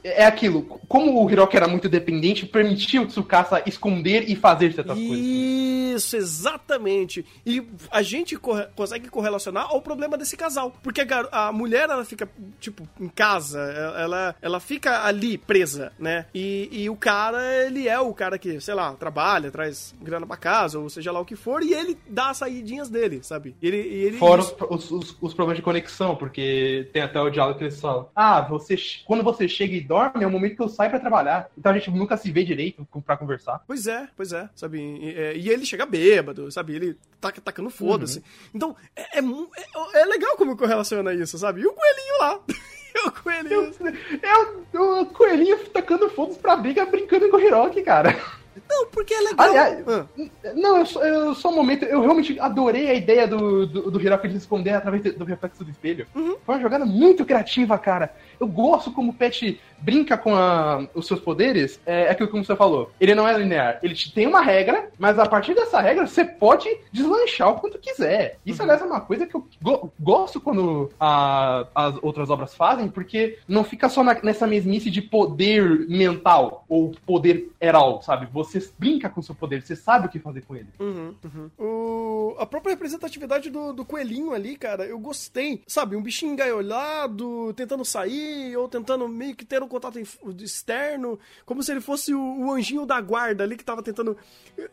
é aquilo. Como o Hiroki era muito dependente, permitia o Tsukasa esconder e fazer certas Isso, coisas. Isso, exatamente. E a gente corre consegue correlacionar ao problema desse casal. Porque a, a, mulher, ela fica, tipo, em casa, ela, ela fica ali presa, né? E, e o cara, ele é o cara que, sei lá, trabalha, traz grana pra casa, ou seja lá o que for, e ele dá as saídinhas dele, sabe? Ele, ele Fora os, os, os problemas de conexão, porque tem até o diálogo que eles falam: Ah, você, quando você chega e dorme, é o momento que eu saio pra trabalhar. Então a gente nunca se vê direito pra conversar. Pois é, pois é, sabe? E, é, e ele chega bêbado, sabe? Ele tá tacando foda-se. Uhum. Então, é, é, é, é, legal como correlaciona isso, sabe? E o coelhinho lá. o coelhinho. É o, o coelhinho tacando foda pra briga brincando com o Hiroki, cara. Não, porque é legal. Aliás, ah. não, eu só, eu só um momento, eu realmente adorei a ideia do, do, do Hiroki de esconder através do reflexo do espelho. Uhum. Foi uma jogada muito criativa, cara. Eu gosto como o Pet brinca com a, os seus poderes. É, é aquilo que você falou. Ele não é linear. Ele tem uma regra, mas a partir dessa regra você pode deslanchar o quanto quiser. Isso, uhum. aliás, é uma coisa que eu go gosto quando a, as outras obras fazem, porque não fica só na, nessa mesmice de poder mental ou poder heral, sabe? Você brinca com o seu poder, você sabe o que fazer com ele. Uhum, uhum. O, a própria representatividade do, do coelhinho ali, cara, eu gostei. Sabe, um bichinho engaiolado, tentando sair ou tentando meio que ter um contato externo, como se ele fosse o, o anjinho da guarda ali que tava tentando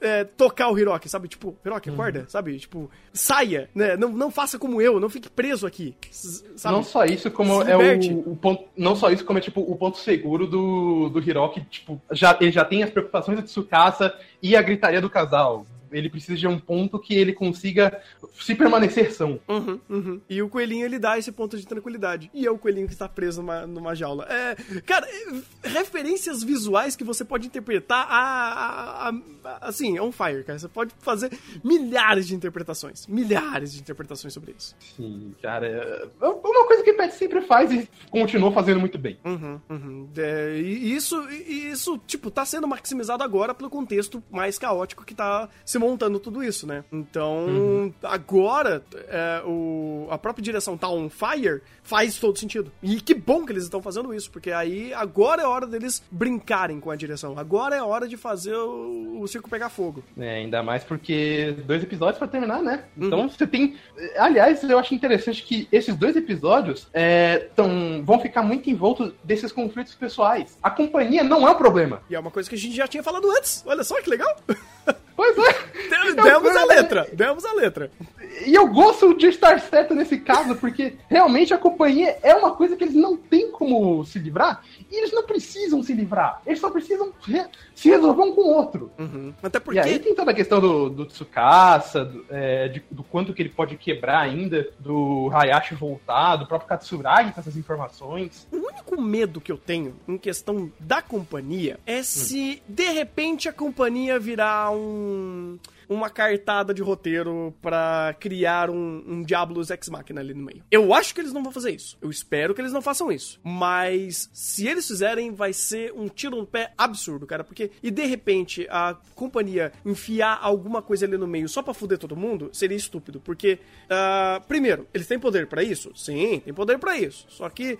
é, tocar o Hiroki, sabe? Tipo, Hiroki, uhum. acorda, sabe? Tipo, saia, né? Não, não faça como eu, não fique preso aqui. Sabe? Não só isso, como é o, o, ponto. Não só isso, como é tipo o ponto seguro do, do Hiroki, tipo, já, ele já tem as preocupações de Tsukasa e a gritaria do casal ele precisa de um ponto que ele consiga se permanecer são. Uhum, uhum. E o coelhinho ele dá esse ponto de tranquilidade. E é o coelhinho que está preso numa, numa jaula. É, cara, referências visuais que você pode interpretar a, a, a, assim, on fire, cara. Você pode fazer milhares de interpretações. Milhares de interpretações sobre isso. Sim, cara. É, é uma coisa que Pet sempre faz e continuou fazendo muito bem. Uhum, uhum. É, e isso, e isso, tipo, tá sendo maximizado agora pelo contexto mais caótico que tá se montando tudo isso, né? Então, uhum. agora, é, o, a própria direção tá on fire faz todo sentido. E que bom que eles estão fazendo isso, porque aí agora é hora deles brincarem com a direção. Agora é hora de fazer o, o circo pegar fogo. É, ainda mais porque dois episódios para terminar, né? Então uhum. você tem. Aliás, eu acho interessante que esses dois episódios é, tão, vão ficar muito envoltos desses conflitos pessoais. A companhia não é um problema. E é uma coisa que a gente já tinha falado antes. Olha só que legal. Pois é. Demos a letra, demos a letra. E eu gosto de estar certo nesse caso, porque realmente a companhia é uma coisa que eles não têm como se livrar, e eles não precisam se livrar. Eles só precisam re se resolver um com o outro. Uhum. Até porque... E aí tem toda a questão do, do Tsukasa, do, é, de, do quanto que ele pode quebrar ainda, do Hayashi voltar, do próprio Katsuragi com essas informações. O único medo que eu tenho em questão da companhia é se, hum. de repente, a companhia virar um uma cartada de roteiro para criar um, um Diablos Ex Machina ali no meio. Eu acho que eles não vão fazer isso. Eu espero que eles não façam isso. Mas se eles fizerem, vai ser um tiro no pé absurdo, cara. Porque, e de repente, a companhia enfiar alguma coisa ali no meio só pra fuder todo mundo, seria estúpido. Porque, uh, primeiro, eles têm poder para isso? Sim, tem poder para isso. Só que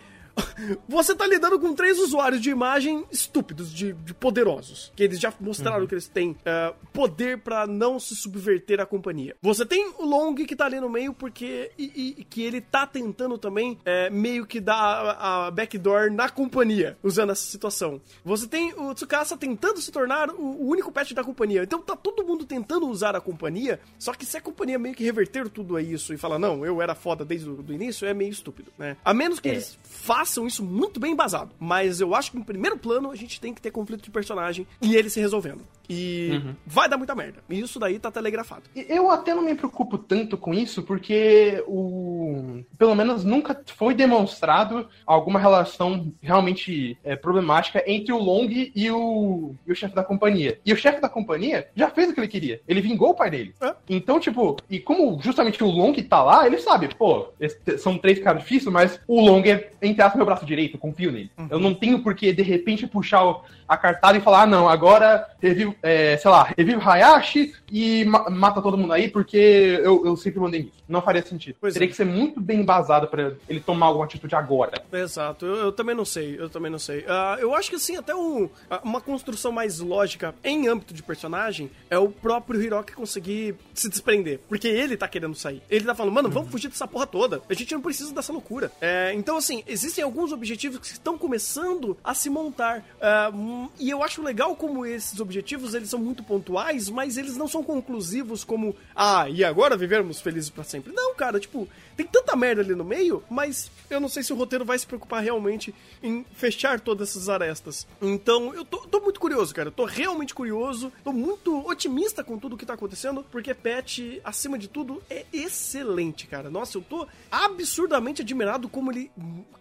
você tá lidando com três usuários de imagem estúpidos, de, de poderosos. Que eles já mostraram uhum. que eles têm uh, poder para não se subverter à companhia. Você tem o Long que tá ali no meio porque. E, e que ele tá tentando também é, meio que dar a, a, backdoor na companhia, usando essa situação. Você tem o Tsukasa tentando se tornar o, o, único pet da companhia. Então tá todo mundo tentando usar a companhia. Só que se a companhia meio que reverter tudo a isso e falar, não, eu era foda desde o início, é meio estúpido, né? A menos que é. eles façam façam isso muito bem embasado. Mas eu acho que em primeiro plano a gente tem que ter conflito de personagem e ele se resolvendo. E uhum. vai dar muita merda. E isso daí tá telegrafado. Eu até não me preocupo tanto com isso, porque o. Pelo menos nunca foi demonstrado alguma relação realmente é, problemática entre o Long e o, e o chefe da companhia. E o chefe da companhia já fez o que ele queria. Ele vingou o pai dele. É. Então, tipo, e como justamente o Long tá lá, ele sabe, pô, são três caras difíceis, mas o Long é, entre aspas, meu braço direito, confio nele. Uhum. Eu não tenho por que, de repente, puxar o, a cartada e falar, ah, não, agora revive, é, sei lá, revive Hayashi e ma mata todo mundo aí, porque eu, eu sempre mandei nisso. Não faria sentido. Pois Teria é. que ser muito bem embasado para ele tomar alguma atitude agora. Exato, eu, eu, também não sei, eu também não sei. Uh, eu acho que assim, até um, uma construção mais lógica em âmbito de personagem é o próprio Hiroki conseguir se desprender. Porque ele tá querendo sair. Ele tá falando, mano, vamos uhum. fugir dessa porra toda. A gente não precisa dessa loucura. É, então, assim, existem alguns objetivos que estão começando a se montar. Uh, e eu acho legal como esses objetivos, eles são muito pontuais, mas eles não são conclusivos como, ah, e agora vivermos felizes para sempre. Não, cara, tipo, tem tanta merda ali no meio, mas eu não sei se o roteiro vai se preocupar realmente em fechar todas essas arestas. Então, eu tô, tô muito curioso, cara. Eu tô realmente curioso, tô muito otimista com tudo que tá acontecendo, porque Pet, acima de tudo, é excelente, cara. Nossa, eu tô absurdamente admirado como ele.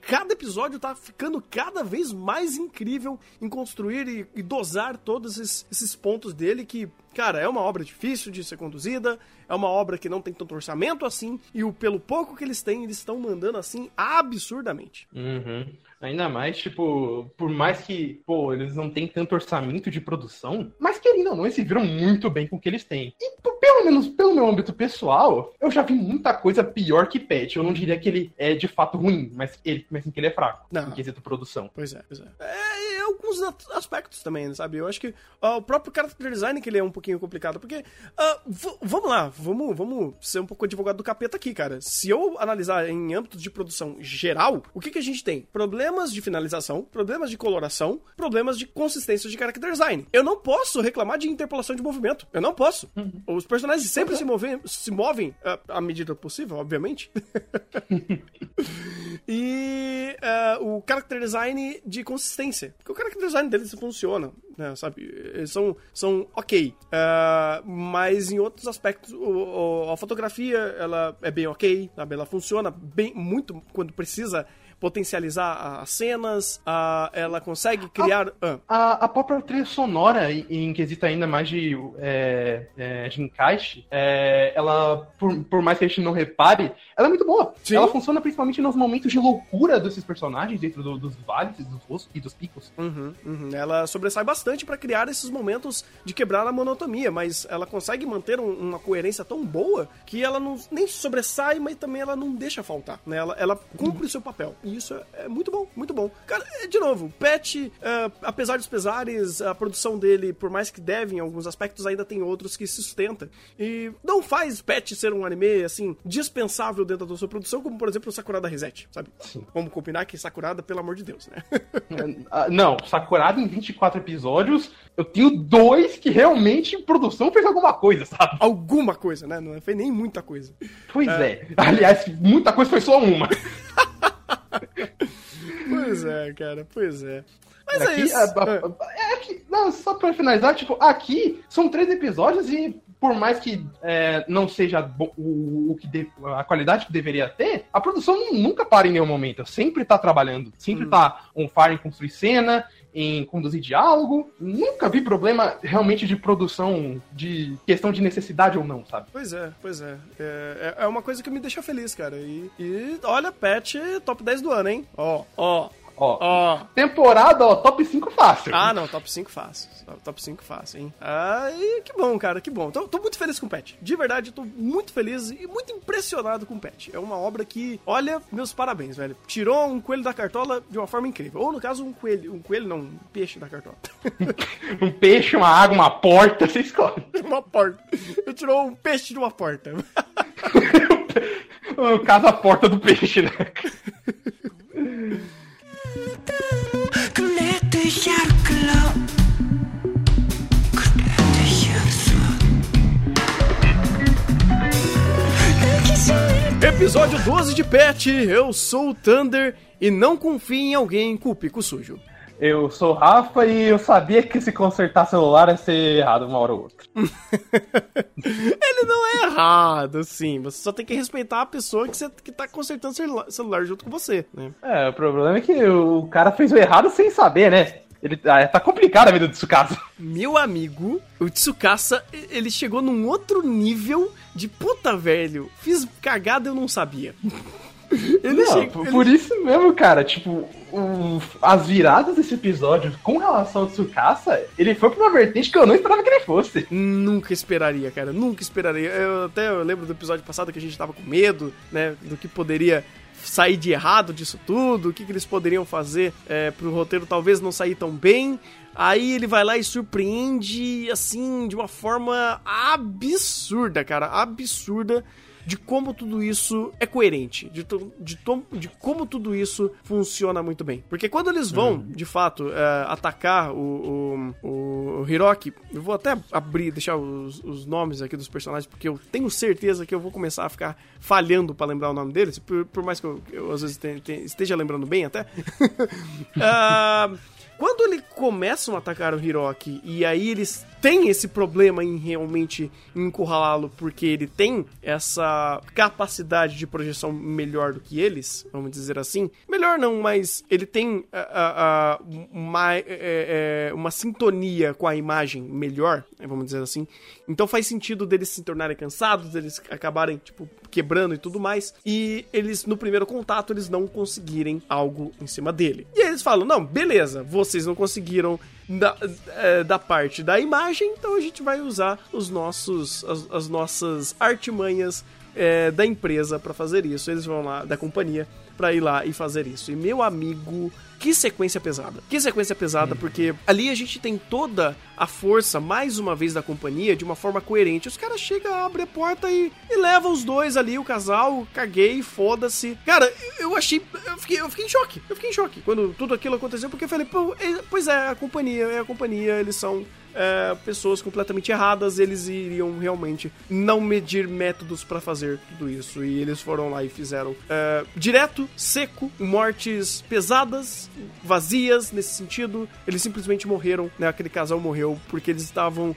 Cada episódio tá ficando cada vez mais incrível em construir e, e dosar todos esses, esses pontos dele que cara, é uma obra difícil de ser conduzida, é uma obra que não tem tanto orçamento assim, e o pelo pouco que eles têm, eles estão mandando assim absurdamente. Uhum. Ainda mais, tipo, por mais que, pô, eles não têm tanto orçamento de produção, mas querendo ou não, eles se viram muito bem com o que eles têm. E pelo menos pelo meu âmbito pessoal, eu já vi muita coisa pior que Pet. Eu não diria que ele é de fato ruim, mas ele, mas sim que ele é fraco não. em quesito produção. Pois é, pois é. É, alguns aspectos também, sabe? Eu acho que uh, o próprio character design que ele é um pouquinho complicado, porque uh, vamos lá, vamos, vamos ser um pouco advogado do capeta aqui, cara. Se eu analisar em âmbito de produção geral, o que, que a gente tem? Problemas de finalização, problemas de coloração, problemas de consistência de character design. Eu não posso reclamar de interpolação de movimento. Eu não posso. Uhum. Os personagens sempre uhum. se movem, se movem uh, à medida possível, obviamente. e uh, o character design de consistência. Porque o character design deles funciona, né, sabe? Eles são, são ok. Uh, mas em outros aspectos, o, o, a fotografia, ela é bem ok, sabe? Ela funciona bem, muito quando precisa potencializar as cenas, a, ela consegue criar. A, a, a própria trilha sonora, em, em quesito ainda mais de, é, é, de encaixe, é, ela, por, por mais que a gente não repare, ela é muito boa. Sim. Ela funciona principalmente nos momentos de loucura desses personagens, dentro do, dos vales, dos rostos e dos picos. Uhum, uhum. Ela sobressai bastante para criar esses momentos de quebrar a monotonia, mas ela consegue manter um, uma coerência tão boa que ela não nem sobressai, mas também ela não deixa faltar. Né? Ela, ela cumpre uhum. o seu papel. E isso é, é muito bom, muito bom. Cara, é, de novo, Pet, uh, apesar dos pesares, a produção dele, por mais que deve em alguns aspectos, ainda tem outros que se sustenta. E não faz Pet ser um anime, assim, dispensável dentro da sua produção, como, por exemplo, o Sakurada Reset, sabe? Sim. Vamos combinar que Sakurada, pelo amor de Deus, né? uh, não, Sakurada em 24 episódios, eu tenho dois que realmente em produção fez alguma coisa, sabe? Alguma coisa, né? Não foi nem muita coisa. Pois é. é. Aliás, muita coisa foi só uma. Pois é, cara, pois é. Mas é aqui, isso. a- a- é aqui- não, só pra finalizar, tipo, aqui são três episódios e por mais que é, não seja o, o que de- a qualidade que deveria ter, a produção nunca para em nenhum momento. Sempre tá trabalhando, sempre Hum. tá on fire em construir cena, em conduzir diálogo. Nunca vi problema realmente de produção, de questão de necessidade ou não, sabe? Pois é, pois é. É, é- é uma coisa que me deixa feliz, cara. E, e olha, Pet, top 10 do ano, hein? Ó, ó, Ó, ó. temporada, ó, top 5 fácil. Ah, não, top 5 fácil. Top 5 fácil, hein? Ah, e que bom, cara, que bom. Tô, tô muito feliz com o Pet. De verdade, tô muito feliz e muito impressionado com o Pet. É uma obra que, olha, meus parabéns, velho. Tirou um coelho da cartola de uma forma incrível. Ou, no caso, um coelho. Um coelho, não, um peixe da cartola. Um peixe, uma água, uma porta, você escolhe. uma porta. Ele tirou um peixe de uma porta. No caso, a porta do peixe, né? Episódio 12 de Pet. Eu sou o Thunder e não confio em alguém com o pico sujo. Eu sou o Rafa e eu sabia que se consertar celular ia ser errado uma hora ou outra. Ele não é errado, sim. Você só tem que respeitar a pessoa que, você, que tá consertando celular, celular junto com você, né? É, o problema é que o cara fez o errado sem saber, né? Ele, ah, tá complicada a vida do Tsukasa. Meu amigo, o Tsukasa, ele chegou num outro nível de puta, velho. Fiz cagada eu não sabia. Ele Não, chegou. por, ele- por isso mesmo, cara, tipo, o- as viradas desse episódio com relação ao Tsukasa, ele foi pra uma vertente que eu não esperava que ele fosse. Nunca esperaria, cara. Nunca esperaria. Eu até eu lembro do episódio passado que a gente tava com medo, né? Do que poderia sair de errado disso tudo, o que, que eles poderiam fazer é, pro roteiro talvez não sair tão bem. Aí ele vai lá e surpreende, assim, de uma forma absurda, cara. Absurda de como tudo isso é coerente, de, de, de como tudo isso funciona muito bem. Porque quando eles vão, de fato, é, atacar o, o, o Hiroki, eu vou até abrir, deixar os, os nomes aqui dos personagens, porque eu tenho certeza que eu vou começar a ficar falhando pra lembrar o nome deles, por, por mais que eu, eu, às vezes te- te- esteja lembrando bem até. Ah, quando eles começam a atacar o Hiroki e aí eles têm esse problema em realmente encurralá-lo porque ele tem essa capacidade de projeção melhor do que eles, vamos dizer assim. Melhor não, mas ele tem ah, uma, é, é, uma sintonia com a imagem melhor, vamos dizer assim. Então faz sentido deles se tornarem cansados, deles acabarem, tipo, quebrando e tudo mais. E eles, no primeiro contato, eles não conseguirem algo em cima dele. E eles falam: não, beleza, vocês não conseguiram da, é, da parte da imagem, então a gente vai usar os nossos, as, as nossas artimanhas é, da empresa pra fazer isso. Eles vão lá, da companhia, pra ir lá e fazer isso. E meu amigo, que sequência pesada. Que sequência pesada, porque ali a gente tem toda a força, mais uma vez, da companhia de uma forma coerente. Os caras chegam, abrem a porta e, e levam os dois ali, o casal, caguei, foda-se. Cara, eu achei. Eu fiquei, eu fiquei em choque. Eu fiquei em choque quando tudo aquilo aconteceu, porque eu falei, pô, é- pois é, a companhia, é a companhia, eles são é, pessoas completamente erradas, eles iriam realmente não medir métodos pra fazer tudo isso. E eles foram lá e fizeram é, direto, seco, mortes pesadas, vazias nesse sentido. Eles simplesmente morreram, né? Aquele casal morreu porque eles estavam.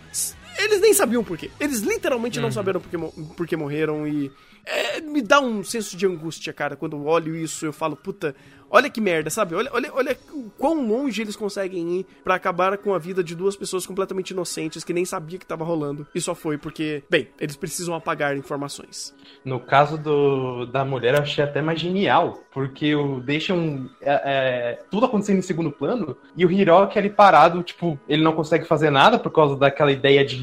Eles nem sabiam por quê. Eles literalmente não saberam por que, por que morreram e. é, me dá um senso de angústia, cara. Quando eu olho isso, eu falo, puta, olha que merda, sabe? Olha, olha, olha o quão longe eles conseguem ir pra acabar com a vida de duas pessoas completamente inocentes que nem sabia que tava rolando. E só foi porque, bem, eles precisam apagar informações. No caso do, da mulher, eu achei até mais genial, porque o deixam é, é, tudo acontecendo em segundo plano e o Hiroki ali parado, tipo, ele não consegue fazer nada por causa daquela ideia de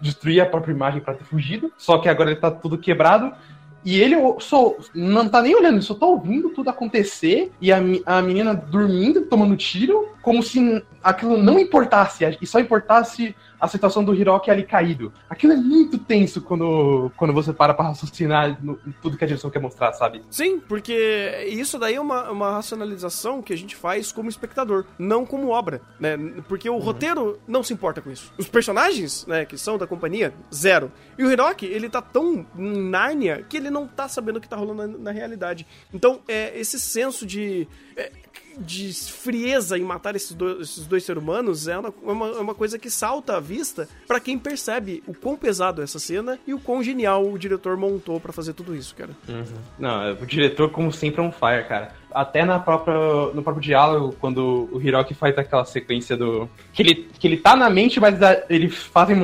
destruir a própria imagem pra ter fugido, só que agora ele tá tudo quebrado. E ele só não tá nem olhando, ele só tá ouvindo tudo acontecer e a, a menina dormindo, tomando tiro, como se aquilo não importasse, e só importasse a situação do Hiroki ali caído. Aquilo é muito tenso quando, quando você para pra raciocinar no, tudo que a direção quer mostrar, sabe? Sim, porque isso daí é uma, uma racionalização que a gente faz como espectador, não como obra, né? Porque o roteiro não se importa com isso. Os personagens, né, que são da companhia, zero. E o Hiroki, ele tá tão em Nárnia que ele não tá sabendo o que tá rolando na, na realidade. Então, é esse senso de... é, de frieza em matar esses dois, esses dois seres humanos é uma, uma, é uma coisa que salta à vista pra quem percebe o quão pesado é essa cena e o quão genial o diretor montou pra fazer tudo isso, cara. Não, o diretor, como sempre, é um fire, cara. Até na própria, no próprio diálogo, quando o Hiroki faz aquela sequência do. Que ele, que ele tá na mente, mas eles fazem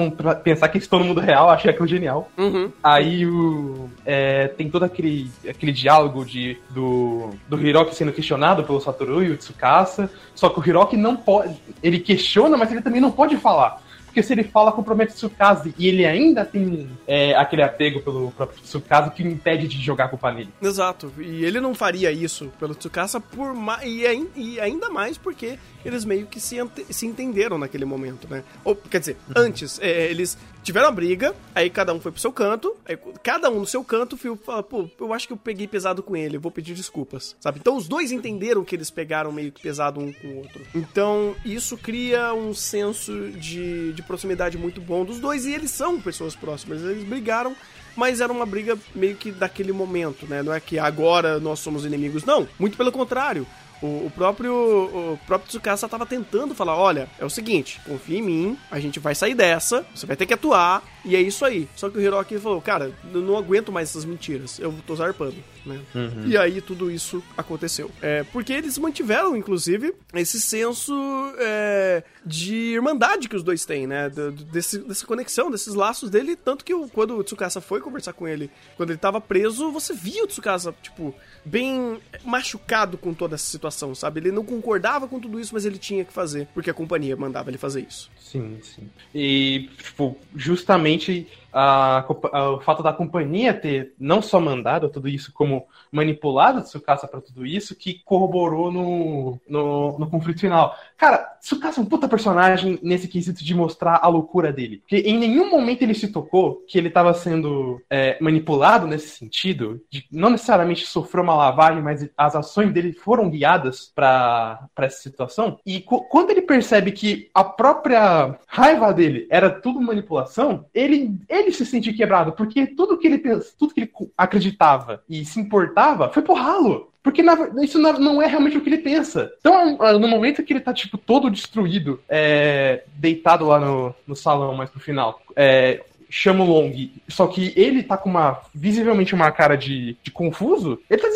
pensar que estou no mundo real, achei aquilo genial. Uhum. Aí o, é, tem todo aquele, aquele diálogo de, do, do Hiroki sendo questionado pelo Satoru e o Tsukasa. Só que o Hiroki não pode. Ele questiona, mas ele também não pode falar. Porque se ele fala, compromete o Tsukasa. E ele ainda tem é, aquele apego pelo próprio Tsukasa que o impede de jogar a culpa nele. Exato. E ele não faria isso pelo Tsukasa por ma e ainda mais porque eles meio que se, se entenderam naquele momento, né? Ou, quer dizer, antes, é, eles tiveram a briga, aí cada um foi pro seu canto, aí cada um no seu canto viu, fala, pô, eu acho que eu peguei pesado com ele, eu vou pedir desculpas, sabe? Então os dois entenderam que eles pegaram meio que pesado um com o outro. Então isso cria um senso de, de proximidade muito bom dos dois e eles são pessoas próximas, eles brigaram mas era uma briga meio que daquele momento, né? Não é que agora nós somos inimigos, não. Muito pelo contrário. O, o próprio o próprio Tsukasa tava tentando falar, olha, é o seguinte, confia em mim, a gente vai sair dessa, você vai ter que atuar, e é isso aí. Só que o Hiroki falou, cara, eu não aguento mais essas mentiras, eu tô zarpando, né? E aí tudo isso aconteceu. É, porque eles mantiveram, inclusive, esse senso é, de irmandade que os dois têm, né? Desse, dessa conexão, desses laços dele. Tanto que quando o Tsukasa foi conversar com ele, quando ele tava preso, você via o Tsukasa, tipo, bem machucado com toda essa situação, sabe? Ele não concordava com tudo isso, mas ele tinha que fazer, porque a companhia mandava ele fazer isso. Sim, sim. E, tipo, justamente justamente a, a- o fato da companhia ter não só mandado tudo isso, como manipulado Tsukasa pra tudo isso, que corroborou no, no, no conflito final. Cara, Tsukasa é um puta personagem nesse quesito de mostrar a loucura dele. Porque em nenhum momento ele se tocou que ele tava sendo é, manipulado nesse sentido, de não necessariamente sofreu uma lavagem, mas as ações dele foram guiadas pra essa situação. E quando ele percebe que a própria raiva dele era tudo manipulação, ele, ele se sente quebrado, porque tudo que ele pensa, tudo que ele acreditava e se importava foi pro ralo. Porque isso não é realmente o que ele pensa. Então, ah, no momento que ele tá, tipo, todo destruído, é, deitado lá no, no salão, mais pro final, é, chama o Long, só que ele tá com uma, visivelmente uma cara de, de confuso, ele tá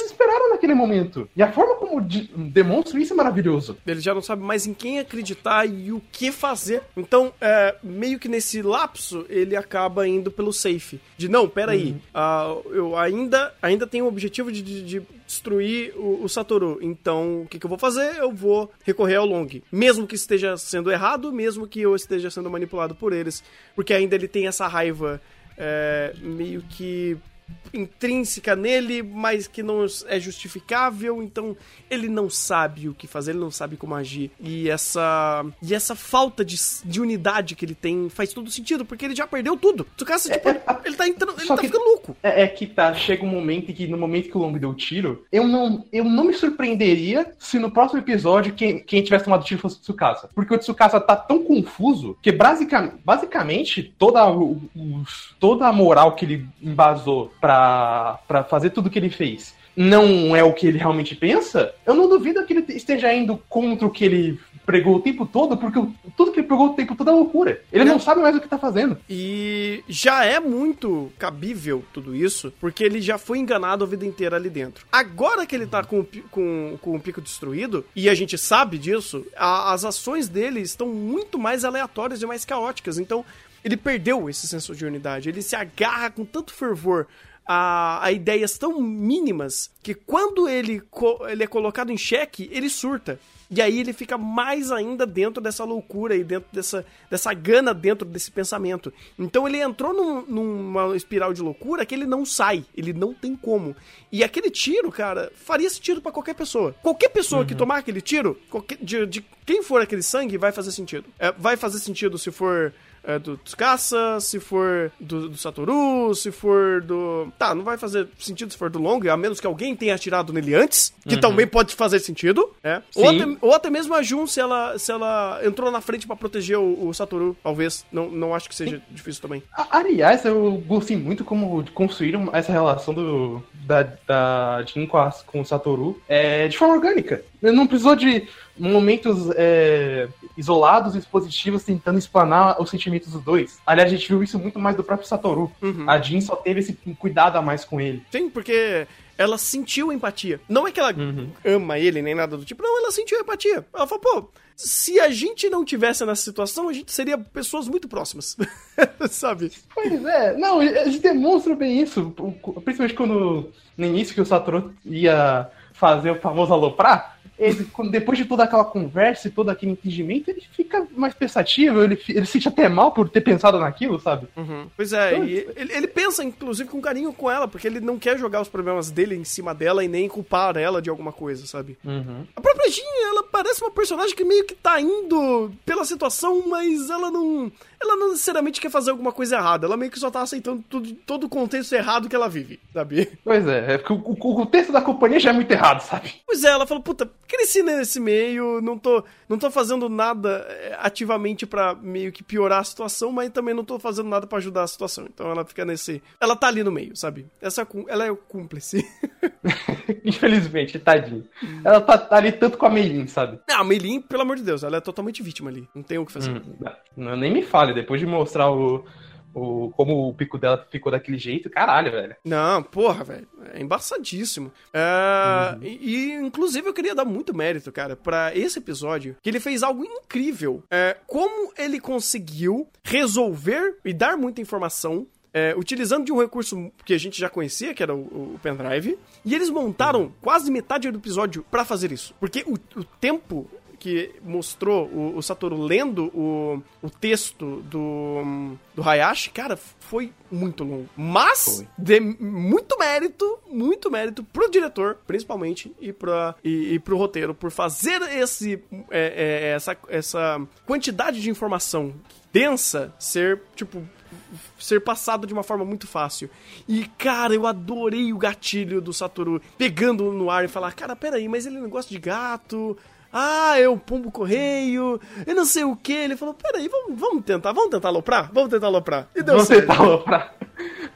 naquele momento. E a forma como de- demonstra isso é maravilhoso. Ele já não sabe mais em quem acreditar e o que fazer. Então, é, meio que nesse lapso, ele acaba indo pelo safe. De não, peraí, ah, eu ainda, ainda tenho o objetivo de, de- de destruir o, o Satoru. Então, o que, que eu vou fazer? Eu vou recorrer ao Long. Mesmo que esteja sendo errado, mesmo que eu esteja sendo manipulado por eles. Porque ainda ele tem essa raiva é, meio que intrínseca nele, mas que não é justificável, então ele não sabe o que fazer, ele não sabe como agir. E essa e essa falta de, de unidade que ele tem faz todo sentido, porque ele já perdeu tudo. Tsukasa, tipo, ele tá entrando, ele Só tá que- ficando louco. É, é que tá, chega um momento em que no momento que o Long deu o tiro, eu não, eu não me surpreenderia se no próximo episódio quem, quem tivesse tomado tiro fosse o Tsukasa. Porque o Tsukasa tá tão confuso que basica, basicamente toda, o- o- toda a moral que ele embasou pra fazer tudo que ele fez não é o que ele realmente pensa, eu não duvido que ele esteja indo contra o que ele pregou o tempo todo, porque o- tudo que ele pregou o tempo todo é loucura. Ele não sabe mais o que tá fazendo. E já é muito cabível tudo isso, porque ele já foi enganado a vida inteira ali dentro. Agora que ele tá com, o com, com o pico destruído, e a gente sabe disso, a- as ações dele estão muito mais aleatórias e mais caóticas. Então, ele perdeu esse senso de unidade. Ele se agarra com tanto fervor a, a ideias tão mínimas que quando ele, ele é colocado em xeque, ele surta. E aí ele fica mais ainda dentro dessa loucura e dentro dessa, dessa gana dentro desse pensamento. Então ele entrou num- numa espiral de loucura que ele não sai, ele não tem como. E aquele tiro, cara, faria sentido pra qualquer pessoa. Qualquer pessoa que tomar aquele tiro, qualquer- de, de quem for aquele sangue, vai fazer sentido. É, vai fazer sentido se for é, do Tsukasa, se for do, do Satoru, se for do. Tá, não vai fazer sentido se for do Long, a menos que alguém tenha atirado nele antes, que também pode fazer sentido, é. Ou Sim. até, ou até mesmo a Jun, se ela, se ela entrou na frente pra proteger o, o Satoru, talvez. Não, não acho que seja difícil também. Aliás, eu gostei muito como construíram essa relação do, da, da Jin com, a- com o Satoru é, de forma orgânica. Não precisou de momentos é, isolados e expositivos tentando explanar os sentimentos dos dois. Aliás, a gente viu isso muito mais do próprio Satoru. Uhum. A Jin só teve esse cuidado a mais com ele. Sim, porque ela sentiu empatia. Não é que ela ama ele nem nada do tipo, não, ela sentiu empatia. Ela falou, pô, se a gente não tivesse nessa situação, a gente seria pessoas muito próximas. Sabe? Pois é, não, eles demonstram bem isso, principalmente quando no início que o Satoru ia fazer o famoso aloprar, ele, depois de toda aquela conversa e todo aquele entendimento, ele fica mais pensativo, ele, ele se sente até mal por ter pensado naquilo, sabe? Uhum. Pois é, e ele, ele pensa, inclusive, com carinho com ela, porque ele não quer jogar os problemas dele em cima dela e nem culpar ela de alguma coisa, sabe? A própria Jean, ela parece uma personagem que meio que tá indo pela situação, mas ela não. Ela não necessariamente quer fazer alguma coisa errada. Ela meio que só tá aceitando tudo, todo o contexto errado que ela vive, sabe? Pois é, é porque o, o, o texto da companhia já é muito errado, sabe? Pois é, ela falou, puta, cresci nesse meio, não tô, não tô fazendo nada é, ativamente pra meio que piorar a situação, mas também não tô fazendo nada pra ajudar a situação. Então ela fica nesse. Ela tá ali no meio, sabe? Essa, cum- ela é o cúmplice. Infelizmente, tadinho. Ela tá, tá ali tanto com a Meilin, sabe? não, a Meilin, pelo amor de Deus, ela é totalmente vítima ali. Não tem o que fazer. Hum, não, nem me fale, depois de mostrar o, o como o pico dela ficou daquele jeito, caralho, velho. Não, porra, velho. É embaçadíssimo. É, e, e, inclusive, eu queria dar muito mérito, cara, pra esse episódio, que ele fez algo incrível. É, como ele conseguiu resolver e dar muita informação. é, utilizando de um recurso que a gente já conhecia, que era o, o pendrive, e eles montaram quase metade do episódio pra fazer isso. Porque o, o tempo que mostrou o, o Satoru lendo o, o texto do, do Hayashi, cara, foi muito longo. Mas, Foi. de muito mérito, muito mérito pro diretor, principalmente, e, pra, e, e pro roteiro, por fazer esse, é, é, essa, essa quantidade de informação densa ser, tipo, ser passado de uma forma muito fácil. E, cara, eu adorei o gatilho do Satoru pegando no ar e falar, cara, peraí, mas ele não gosta de gato... Ah, é o pombo correio, eu não sei o que. Ele falou, peraí, vamos, vamos tentar, vamos tentar aloprar? Vamos tentar aloprar. E deu Vamos certo. tentar aloprar.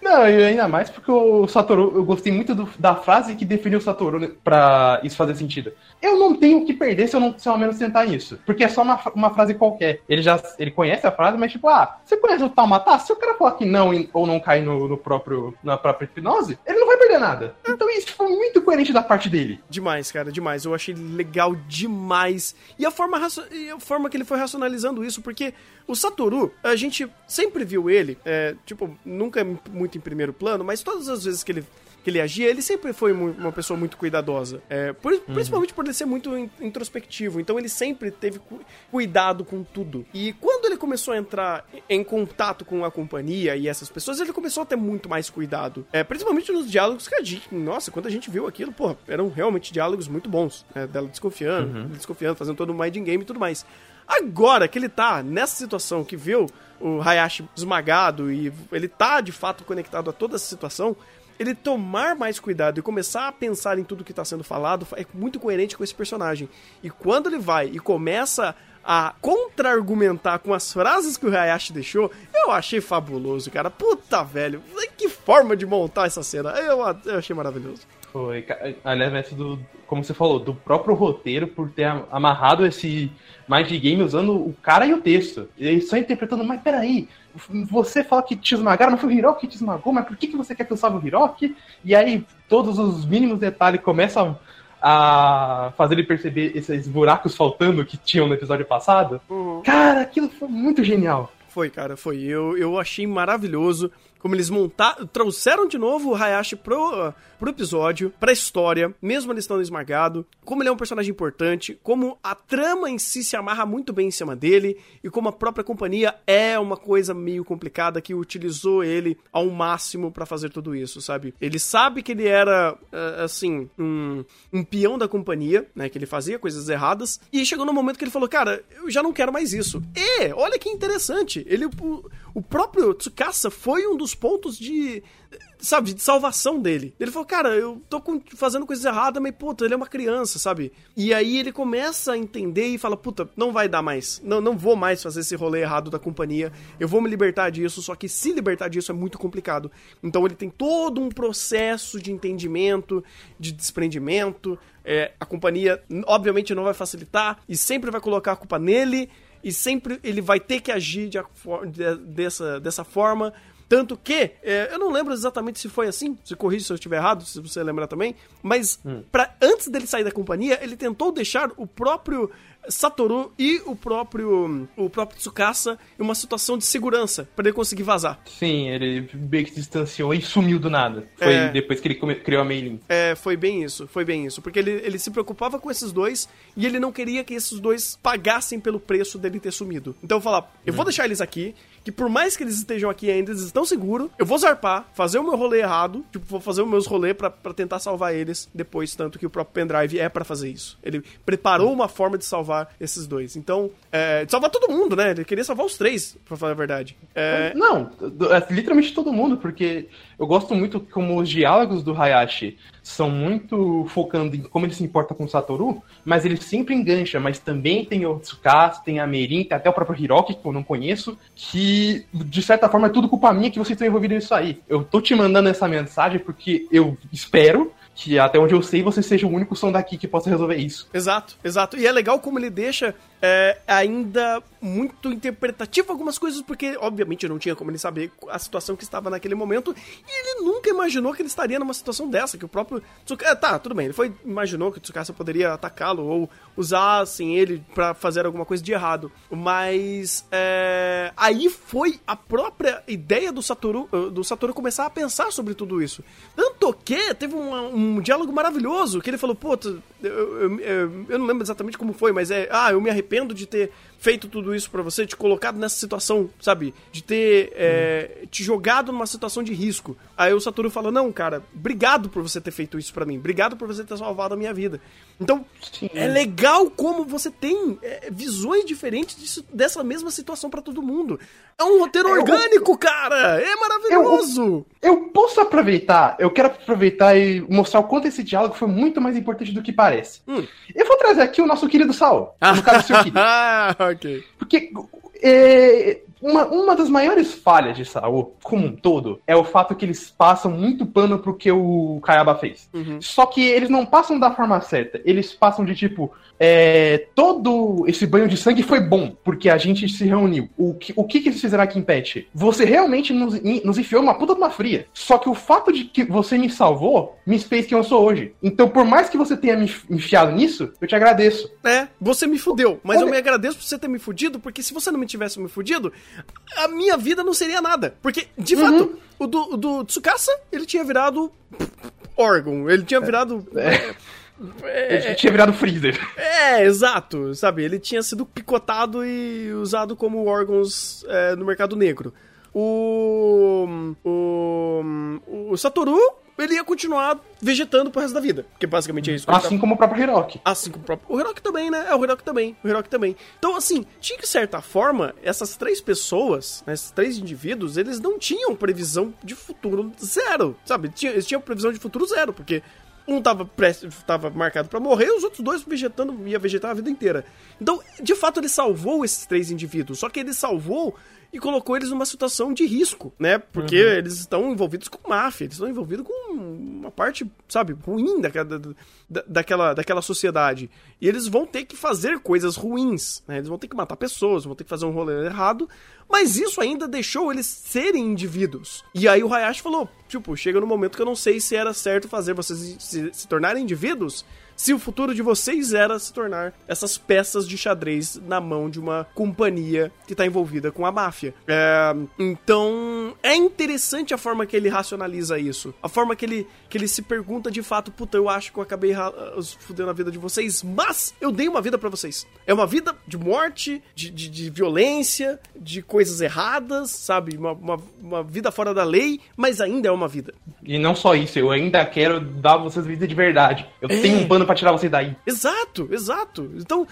Não, e ainda mais porque o Satoru, eu gostei muito do- da frase que definiu o Satoru né, pra isso fazer sentido. Eu não tenho o que perder se eu, não, se eu ao menos tentar isso. Porque é só uma, uma frase qualquer. Ele já ele conhece a frase, mas tipo, ah, você conhece o tal matar? Se o cara falar que não ou não cair no, no próprio, na própria hipnose, ele não vai perder nada. Então isso foi muito coerente da parte dele. Demais, cara, demais. Eu achei legal demais. E a forma, e a forma que ele foi racionalizando isso, porque o Satoru, a gente sempre viu ele, é, tipo, nunca muito em primeiro plano, mas todas as vezes que ele, que ele agia, ele sempre foi uma pessoa muito cuidadosa. É, por- Principalmente por ele ser muito in- introspectivo. Então ele sempre teve cu- cuidado com tudo. E quando ele começou a entrar em contato com a companhia e essas pessoas, ele começou a ter muito mais cuidado. É, principalmente nos diálogos que a gente. Nossa, quando a gente viu aquilo, pô, eram realmente diálogos muito bons. né, dela desconfiando, ele desconfiando, fazendo todo o mind game e tudo mais. Agora que ele tá nessa situação que viu o Hayashi esmagado e ele tá de fato conectado a toda essa situação, ele tomar mais cuidado e começar a pensar em tudo que tá sendo falado é muito coerente com esse personagem. E quando ele vai e começa a contra-argumentar com as frases que o Hayashi deixou, eu achei fabuloso, cara. Puta, velho. Que forma de montar essa cena. Eu, eu achei maravilhoso. Foi, aliás, essa do, como você falou, do próprio roteiro por ter am- amarrado esse mind game usando o cara e o texto. E só interpretando, mas peraí, você fala que te esmagaram, não foi o Hiroki que te esmagou, mas por que, que você quer que eu salve o Hiroki? E aí todos os mínimos detalhes começam a fazer ele perceber esses buracos faltando que tinham no episódio passado. Cara, aquilo foi muito genial. Foi, cara, foi. Eu, eu achei maravilhoso como eles montaram, trouxeram de novo o Hayashi pro, pro episódio, pra história, mesmo ele estando esmagado, como ele é um personagem importante, como a trama em si se amarra muito bem em cima dele, e como a própria companhia é uma coisa meio complicada que utilizou ele ao máximo pra fazer tudo isso, sabe? Ele sabe que ele era, eh, assim, um, um peão da companhia, né? Que ele fazia coisas erradas, e chegou no momento que ele falou, cara, eu já não quero mais isso. E, olha que interessante, ele, o próprio Tsukasa foi um dos pontos de sabe, de salvação dele. Ele falou, cara, eu tô fazendo coisas erradas, mas, puta, ele é uma criança, sabe? E aí ele começa a entender e fala, puta, não vai dar mais. Não, não vou mais fazer esse rolê errado da companhia. Eu vou me libertar disso, só que se libertar disso é muito complicado. Então ele tem todo um processo de entendimento, de desprendimento. É, a companhia, obviamente, não vai facilitar e sempre vai colocar a culpa nele. E sempre ele vai ter que agir de, de- dessa, dessa forma. Tanto que, é, eu não lembro exatamente se foi assim, se corrija se eu estiver errado, se você lembrar também, mas pra, antes dele sair da companhia, ele tentou deixar o próprio Satoru e o próprio o próprio Tsukasa em uma situação de segurança, pra ele conseguir vazar. Sim, ele meio que se distanciou e sumiu do nada. Foi É. depois que ele criou a Meilin. É, foi bem isso, foi bem isso. Porque ele, ele se preocupava com esses dois e ele não queria que esses dois pagassem pelo preço dele ter sumido. Então eu falar, eu vou deixar eles aqui, que por mais que eles estejam aqui ainda, eles estão seguros, eu vou zarpar, fazer o meu rolê errado, tipo, vou fazer os meus rolês pra tentar salvar eles depois, tanto que o próprio pendrive é pra fazer isso. Ele preparou uma forma de salvar esses dois. Então, é, salvar todo mundo, né? Ele queria salvar os três, pra falar a verdade. É, Não, é literalmente todo mundo, porque eu gosto muito como os diálogos do Hayashi são muito focando em como ele se importa com o Satoru, mas ele sempre engancha, mas também tem o Tsukasa, tem a Merin, tem até o próprio Hiroki, que eu não conheço, que de certa forma é tudo culpa minha que vocês estão envolvidos nisso aí. Eu tô te mandando essa mensagem porque eu espero que até onde eu sei você seja o único som daqui que possa resolver isso. Exato, exato. E é legal como ele deixa é, ainda muito interpretativo algumas coisas, porque obviamente não tinha como ele saber a situação que estava naquele momento, e ele nunca imaginou que ele estaria numa situação dessa, que o próprio Tsukasa... Tá, tudo bem, ele foi, imaginou que o Tsukasa poderia atacá-lo ou usar, assim, ele pra fazer alguma coisa de errado, mas é, aí foi a própria ideia do Satoru, eh, do Satoru começar a pensar sobre tudo isso. Tanto que teve um, um diálogo maravilhoso, que ele falou, pô, eu, eu, eu- eu não lembro exatamente como foi, mas é, ah, eu me arrependo de ter feito tudo isso pra você, te colocado nessa situação, sabe? De ter é, te jogado numa situação de risco. Aí o Satoru falou, não, cara, obrigado por você ter feito isso pra mim, obrigado por você ter salvado a minha vida. Então, Sim. é legal como você tem é, visões diferentes disso- dessa mesma situação pra todo mundo. É um roteiro orgânico, cara! É maravilhoso! Eu posso aproveitar, eu quero aproveitar e mostrar o quanto esse diálogo foi muito mais importante do que parece. Hum. Eu vou trazer aqui o nosso querido Saul, no caso seu querido. Ok. Porque é, uma, uma das maiores falhas de Saul, como um todo, é o fato que eles passam muito pano pro que o Kayaba fez. Uhum. Só que eles não passam da forma certa. Eles passam de tipo, é, todo esse banho de sangue foi bom, porque a gente se reuniu. O que, o que, que eles fizeram aqui em Pet? Você realmente nos, nos enfiou numa puta de uma fria. Só que o fato de que você me salvou me fez quem eu sou hoje. Então, por mais que você tenha me enfiado nisso, eu te agradeço. É, você me fudeu, mas eu Olha- me agradeço por você ter me fudido, porque se você não me tivesse me fudido, a minha vida não seria nada. Porque, de fato, o do, o do Tsukasa, ele tinha virado órgão, ele tinha virado... Eu tinha virado Freezer. É, exato, sabe? Ele tinha sido picotado e usado como órgãos é, no mercado negro. O, o. O Satoru, ele ia continuar vegetando pro resto da vida. Porque basicamente é isso ele Assim como o próprio Hiroki. Assim como o próprio. O Hiroki também, né? É, o Hiroki também. O Hiroki também. Então, assim, tinha que, de certa forma, essas três pessoas, né, esses três indivíduos, eles não tinham previsão de futuro zero, sabe? Eles tinham previsão de futuro zero, porque um tava, tava marcado pra morrer, os outros dois vegetando, ia vegetar a vida inteira. Então, de fato, ele salvou esses três indivíduos, só que ele salvou e colocou eles numa situação de risco, né? Porque eles estão envolvidos com máfia, eles estão envolvidos com uma parte, sabe, ruim daquela, da, daquela, daquela sociedade. E eles vão ter que fazer coisas ruins, né? Eles vão ter que matar pessoas, vão ter que fazer um rolê errado, mas isso ainda deixou eles serem indivíduos. E aí o Hayashi falou, tipo, chega no momento que eu não sei se era certo fazer vocês se, se tornarem indivíduos, se o futuro de vocês era se tornar essas peças de xadrez na mão de uma companhia que tá envolvida com a máfia. É, então, é interessante a forma que ele racionaliza isso. A forma que ele, que ele se pergunta de fato, puta, eu acho que eu acabei ra- fudendo a vida de vocês, mas eu dei uma vida pra vocês. É uma vida de morte, de, de, de violência, de coisas erradas, sabe? Uma, uma, uma vida fora da lei, mas ainda é uma vida. E não só isso, eu ainda quero dar a vocês vida de verdade. Eu tenho um pano pra tirar vocês daí. Exato, exato. Então,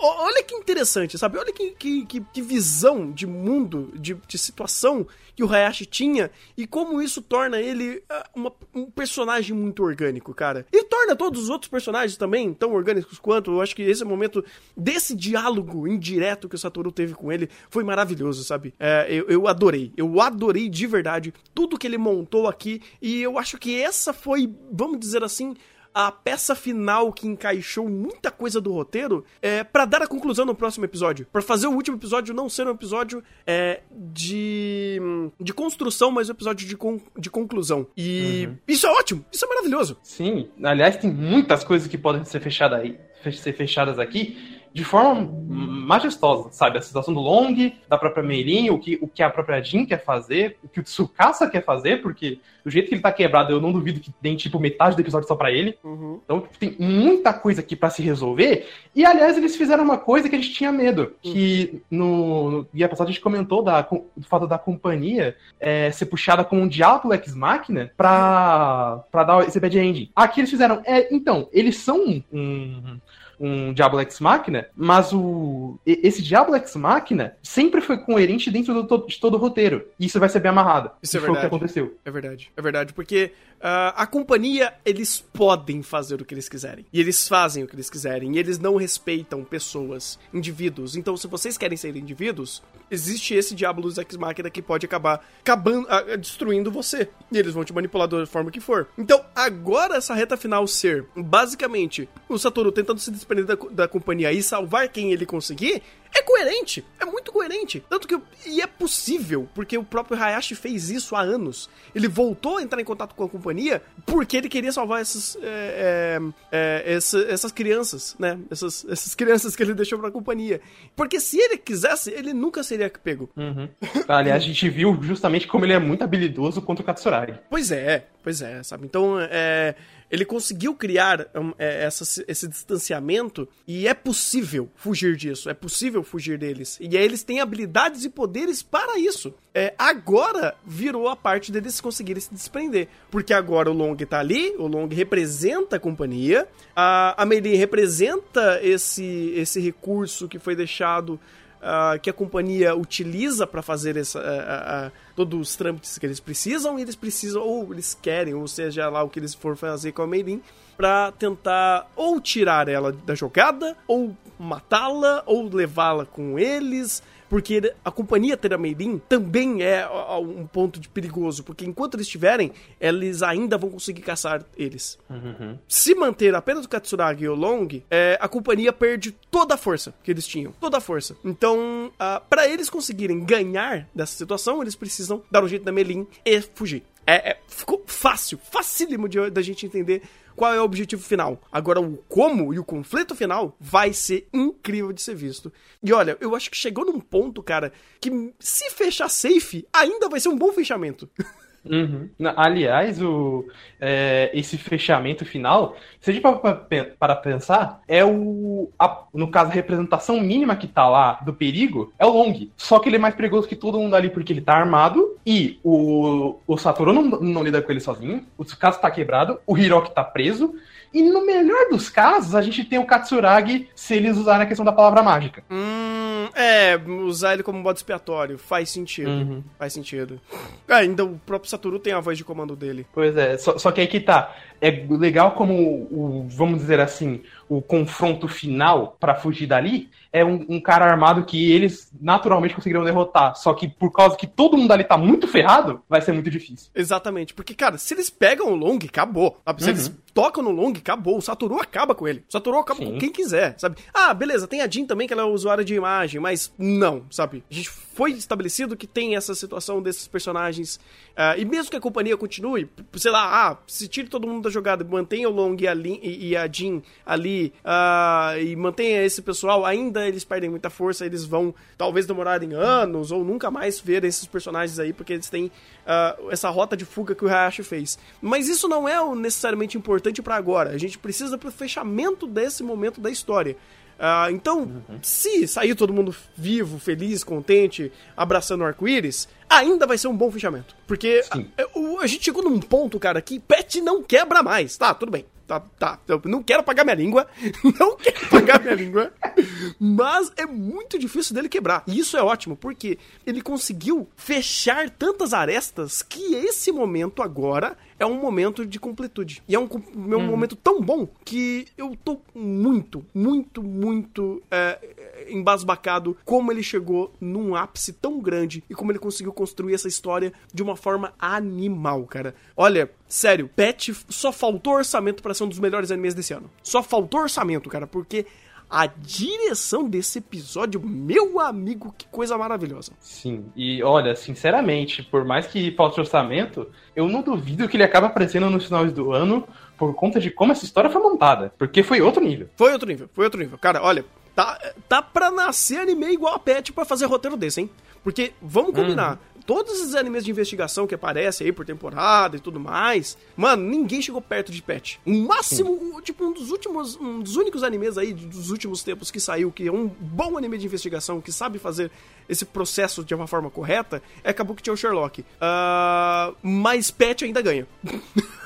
olha que interessante, sabe? Olha que, que, que, visão de mundo, de, de situação que o Hayashi tinha e como isso torna ele ah, uma- um personagem muito orgânico, cara. E torna todos os outros personagens também tão orgânicos quanto. Eu acho que esse momento desse diálogo indireto que o Satoru teve com ele foi maravilhoso, sabe? É, eu, eu adorei. Eu adorei de verdade tudo que ele montou aqui e eu acho que essa foi, vamos dizer assim, a peça final que encaixou muita coisa do roteiro é para dar a conclusão no próximo episódio. Pra fazer o último episódio não ser um episódio é, de, de construção, mas um episódio de, con- de conclusão. E isso é ótimo, isso é maravilhoso. Sim, aliás, tem muitas coisas que podem ser fechadas aí, ser fechadas aqui de forma majestosa, sabe? A situação do Long, da própria Meirin, o que, o que a própria Jin quer fazer, o que o Tsukasa quer fazer, porque do jeito que ele tá quebrado, eu não duvido que tem, tipo, metade do episódio só pra ele. Então tem muita coisa aqui pra se resolver. E aliás, eles fizeram uma coisa que a gente tinha medo. Que no, no guia passado a gente comentou da, do fato da companhia é, ser puxada como um Diablo Ex Machina pra, pra dar esse bad ending. Aqui eles fizeram. É, então, eles são um. Um Diablo Ex Machina, mas o esse Diablo Ex Machina sempre foi coerente dentro do to- de todo o roteiro. E isso vai ser bem amarrado. Isso é foi o que verdade. aconteceu. É verdade, é verdade, porque ah, a companhia, eles podem fazer o que eles quiserem. E eles fazem o que eles quiserem. E eles não respeitam pessoas, indivíduos. Então, se vocês querem ser indivíduos, existe esse Diablo Ex Machina que pode acabar acabando, destruindo você. E eles vão te manipular da forma que for. Então, agora essa reta final ser, basicamente, o Satoru tentando se desprender da, da companhia e salvar quem ele conseguir, é coerente. É muito coerente. Tanto que. E é possível, porque o próprio Hayashi fez isso há anos. Ele voltou a entrar em contato com a companhia porque ele queria salvar essas. é, é, é, essa- essas crianças, né? Essas, essas crianças que ele deixou pra companhia. Porque se ele quisesse, ele nunca seria pego. Uhum. Aliás, a gente viu justamente como ele é muito habilidoso contra o Katsuragi. Pois é, pois é, sabe? Então, é, ele conseguiu criar um, é, essa- esse distanciamento e é possível fugir disso, é possível fugir deles. E aí eles têm habilidades e poderes para isso. É, agora virou a parte deles conseguirem se desprender. Porque agora o Long tá ali, o Long representa a companhia, a, a Meilin representa esse, esse recurso que foi deixado ah, que a companhia utiliza para fazer essa, ah, ah, todos os trâmites que eles precisam, e eles precisam, ou eles querem, ou seja lá o que eles for fazer com a Meilin, para tentar ou tirar ela da jogada, ou matá-la, ou levá-la com eles. Porque a companhia ter a Meilin também é um ponto de perigoso, porque enquanto eles estiverem, eles ainda vão conseguir caçar eles. Se manter apenas o Katsuragi e o Long, é, a companhia perde toda a força que eles tinham. Toda a força. Então, ah, pra eles conseguirem ganhar dessa situação, eles precisam dar um jeito na Melin e fugir. É, é- fácil, facílimo da gente entender qual é o objetivo final. Agora, o como e o conflito final vai ser incrível de ser visto. E olha, eu acho que chegou num ponto, cara, que se fechar safe, ainda vai ser um bom fechamento. Uhum. Aliás, o, é, esse fechamento final, se a gente para, pensar, é o. a- no caso, a representação mínima que tá lá do perigo é o Long. Só que ele é mais perigoso que todo mundo ali porque ele tá armado e o, o Satoru não, não lida com ele sozinho, o Tsukasa tá quebrado, o Hiroki tá preso. E no melhor dos casos, a gente tem o Katsuragi se eles usarem a questão da palavra mágica. Hum, é, usar ele como bode expiatório. Faz sentido. Uhum. Faz sentido. Ah, ainda o próprio Satoru tem a voz de comando dele. Pois é, só, só que aí que tá. É legal como o, vamos dizer assim, o confronto final pra fugir dali é um, um cara armado que eles naturalmente conseguiriam derrotar. Só que por causa que todo mundo ali tá muito ferrado, vai ser muito difícil. Exatamente. Porque, cara, se eles pegam o Long, acabou. sabe? Se Uhum. eles toca no Long, acabou. O Satoru acaba com ele. O Satoru acaba Sim. com quem quiser, sabe? Ah, beleza, tem a Jean também, que ela é usuária de imagem, mas não, sabe? A gente foi estabelecido que tem essa situação desses personagens. ah, e mesmo que a companhia continue, sei lá, ah, se tire todo mundo da jogada, mantenha o Long e a, Lin, e, a Jean ali, ah, e mantenha esse pessoal, ainda eles perdem muita força, eles vão talvez demorarem anos ou nunca mais ver esses personagens aí, porque eles têm ah, essa rota de fuga que o Hayashi fez. Mas isso não é necessariamente importante pra agora. A gente precisa pro fechamento desse momento da história. Ah, então, se sair todo mundo vivo, feliz, contente, abraçando o arco-íris, ainda vai ser um bom fechamento. Porque a, a gente chegou num ponto, cara, que pet não quebra mais. Tá, tudo bem. Tá, tá. Eu não quero pagar minha língua. Não quero pagar minha língua. Mas é muito difícil dele quebrar. E isso é ótimo, porque ele conseguiu fechar tantas arestas que esse momento agora é um momento de completude. E é um, é um momento tão bom que eu tô muito, muito, muito é, é, embasbacado como ele chegou num ápice tão grande e como ele conseguiu construir essa história de uma forma animal, cara. Olha, sério, Pet só faltou orçamento pra ser um dos melhores animes desse ano. Só faltou orçamento, cara, porque a direção desse episódio, meu amigo, que coisa maravilhosa. Sim, e olha, sinceramente, por mais que falte orçamento, eu não duvido que ele acaba aparecendo nos finais do ano por conta de como essa história foi montada. Porque foi outro nível. Foi outro nível, foi outro nível. Cara, olha, tá, tá pra nascer anime igual a Pet pra fazer roteiro desse, hein? Porque, vamos combinar, todos esses animes de investigação que aparecem aí por temporada e tudo mais, mano, ninguém chegou perto de Pet. O máximo, tipo, um dos últimos, um dos únicos animes aí dos últimos tempos que saiu, que é um bom anime de investigação, que sabe fazer esse processo de uma forma correta, é Kabuki o Sherlock. Ah, mas Pet ainda ganha.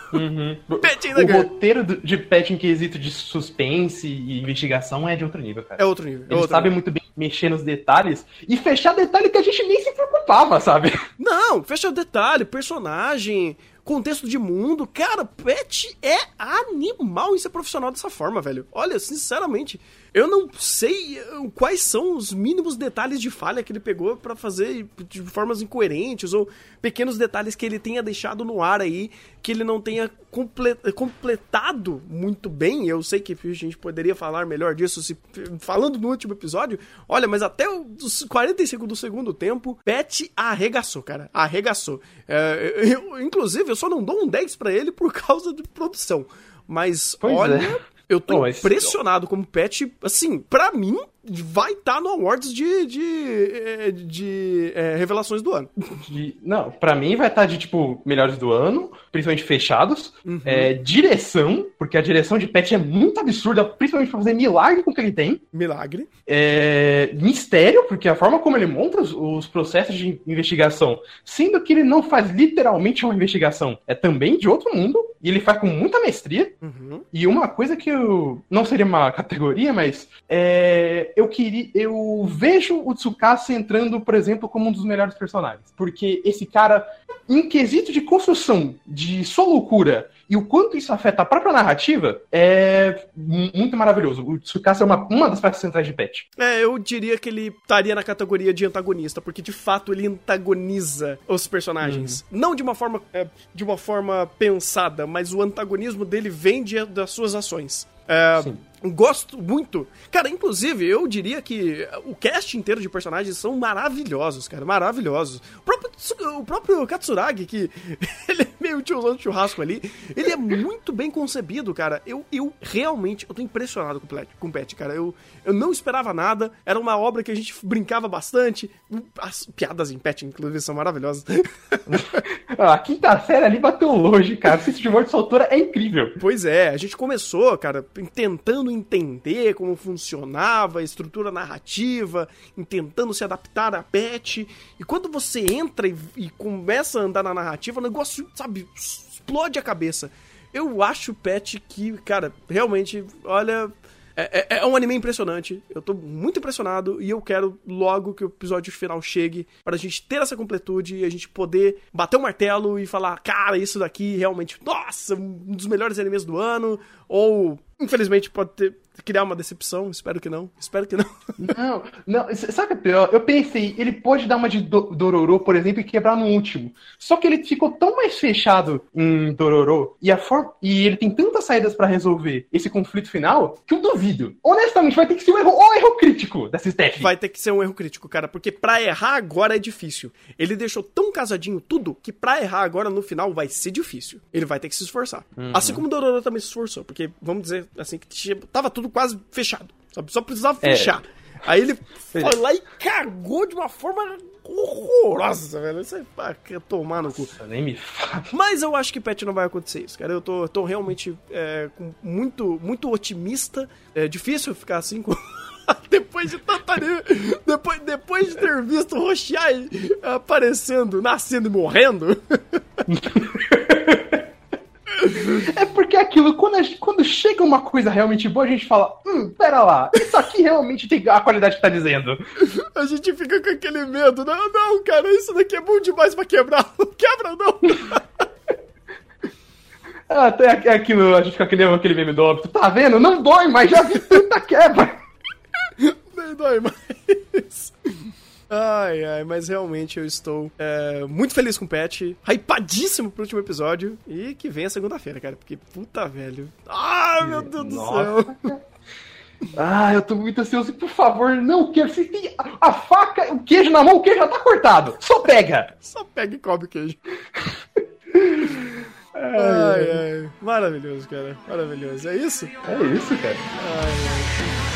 Pet ainda O ganha. roteiro de Pet em quesito de suspense e investigação é de outro nível, cara. É outro nível. é Eles outro sabem nível. muito bem mexer nos detalhes e fechar detalhe que a gente nem se preocupava, sabe? Não, fecha o detalhe, personagem, contexto de mundo. Cara, Pet é animal em ser profissional dessa forma, velho. Olha, sinceramente, eu não sei quais são os mínimos detalhes de falha que ele pegou pra fazer de formas incoerentes ou pequenos detalhes que ele tenha deixado no ar aí que ele não tenha comple- completado muito bem. Eu sei que a gente poderia falar melhor disso se falando no último episódio. Olha, mas até os 45 do segundo tempo, Pet arregaçou, cara. Arregaçou. É, eu- inclusive, eu só não dou um 10 pra ele por causa de produção. Mas Pois olha, é. Eu tô mas- impressionado como Pet, assim, pra mim, vai estar no Awards de, de, eh, de, eh, revelações do ano. De- não, pra mim vai estar de, tipo, melhores do ano, principalmente fechados. Uhum. É, direção, porque a direção de Pet é muito absurda, principalmente pra fazer milagre com o que ele tem. Milagre. É, mistério, porque a forma como ele monta os, os processos de investigação, sendo que ele não faz literalmente uma investigação, é também de outro mundo, e ele faz com muita mestria. Uhum. E uma coisa que eu. Não seria uma categoria, mas. é, eu queria. Eu vejo o Tsukasa entrando, por exemplo, como um dos melhores personagens. Porque esse cara, em quesito de construção de sua loucura e o quanto isso afeta a própria narrativa, é mu- muito maravilhoso. O Tsukasa é uma, uma das peças centrais de Pet. É, eu diria que ele estaria na categoria de antagonista, porque de fato ele antagoniza os personagens. Não de uma forma é, de uma forma pensada, mas o antagonismo dele vem de- das suas ações. É, Sim. Gosto muito. Cara, inclusive, eu diria que o cast inteiro de personagens são maravilhosos, cara. Maravilhosos. O próprio, o próprio Katsuragi, que ele é meio tiozão de churrasco ali, ele é muito bem concebido, cara. Eu, eu realmente, eu tô impressionado com o Pet, com o Pet, cara. Eu, eu não esperava nada. Era uma obra que a gente brincava bastante. As piadas em Pet, inclusive, são maravilhosas. Ah, A quinta série ali bateu longe, cara. Esse de morte soltura é incrível. Pois é, a gente começou, cara, tentando entender como funcionava a estrutura narrativa, tentando se adaptar a pet. E quando você entra e, e começa a andar na narrativa, o negócio, sabe, explode a cabeça. Eu acho pet que, cara, realmente, olha. É, é- é um anime impressionante. Eu tô muito impressionado e eu quero logo que o episódio final chegue pra gente ter essa completude e a gente poder bater o martelo e falar, cara, isso daqui realmente, nossa, um dos melhores animes do ano. Ou, infelizmente, pode ter, criar uma decepção. Espero que não. Espero que não. Não, não, sabe o que é pior? Eu pensei, ele pode dar uma de Do- Dororo, por exemplo, e quebrar no último. Só que ele ficou tão mais fechado em Dororo e, a forma, e ele tem tantas saídas pra resolver esse conflito final que eu duvido. Honestamente, vai ter que ser um erro, ou erro crítico dessa Steph. Vai ter que ser um erro crítico, cara, porque pra errar agora é difícil. Ele deixou tão casadinho tudo que pra errar agora no final vai ser difícil. Ele vai ter que se esforçar. Assim como o Dororo também se esforçou, porque vamos dizer assim que tava tudo quase fechado, sabe? Só precisava É. fechar. Aí ele foi lá e cagou de uma forma horrorosa, velho. Você ah, quer tomar no cu. Nem me fala. Mas eu acho que Pet não vai acontecer isso, cara. Eu tô, eu tô realmente é, muito, muito otimista. É difícil ficar assim com. depois de tanta. anime- Depois, depois de ter visto o Roshai aparecendo, nascendo e morrendo. É porque aquilo, quando, gente- quando chega uma coisa realmente boa, a gente fala: hum, pera lá, isso aqui realmente tem a qualidade que tá dizendo. A gente fica com aquele medo. Não, não, cara, isso daqui é bom demais pra quebrar. Não quebra, não. Até aqu- aquilo, a gente fica que nem aquele meme do óbito. Tá vendo? Não dói, mas já vi tanta quebra. Nem dói mais. Ai, ai, mas realmente eu estou é, muito feliz com o Pet, hypadíssimo pro último episódio e que venha segunda-feira, cara, porque puta velho. Ai, meu Deus do Nossa. céu. Ah, eu tô muito ansioso. Por favor, não quero. Se tem a, a faca, o queijo na mão, o queijo já tá cortado. Só pega. Só pega e come o queijo. Ai, ai, maravilhoso, cara, maravilhoso. É isso? É isso, cara. Ai, ai.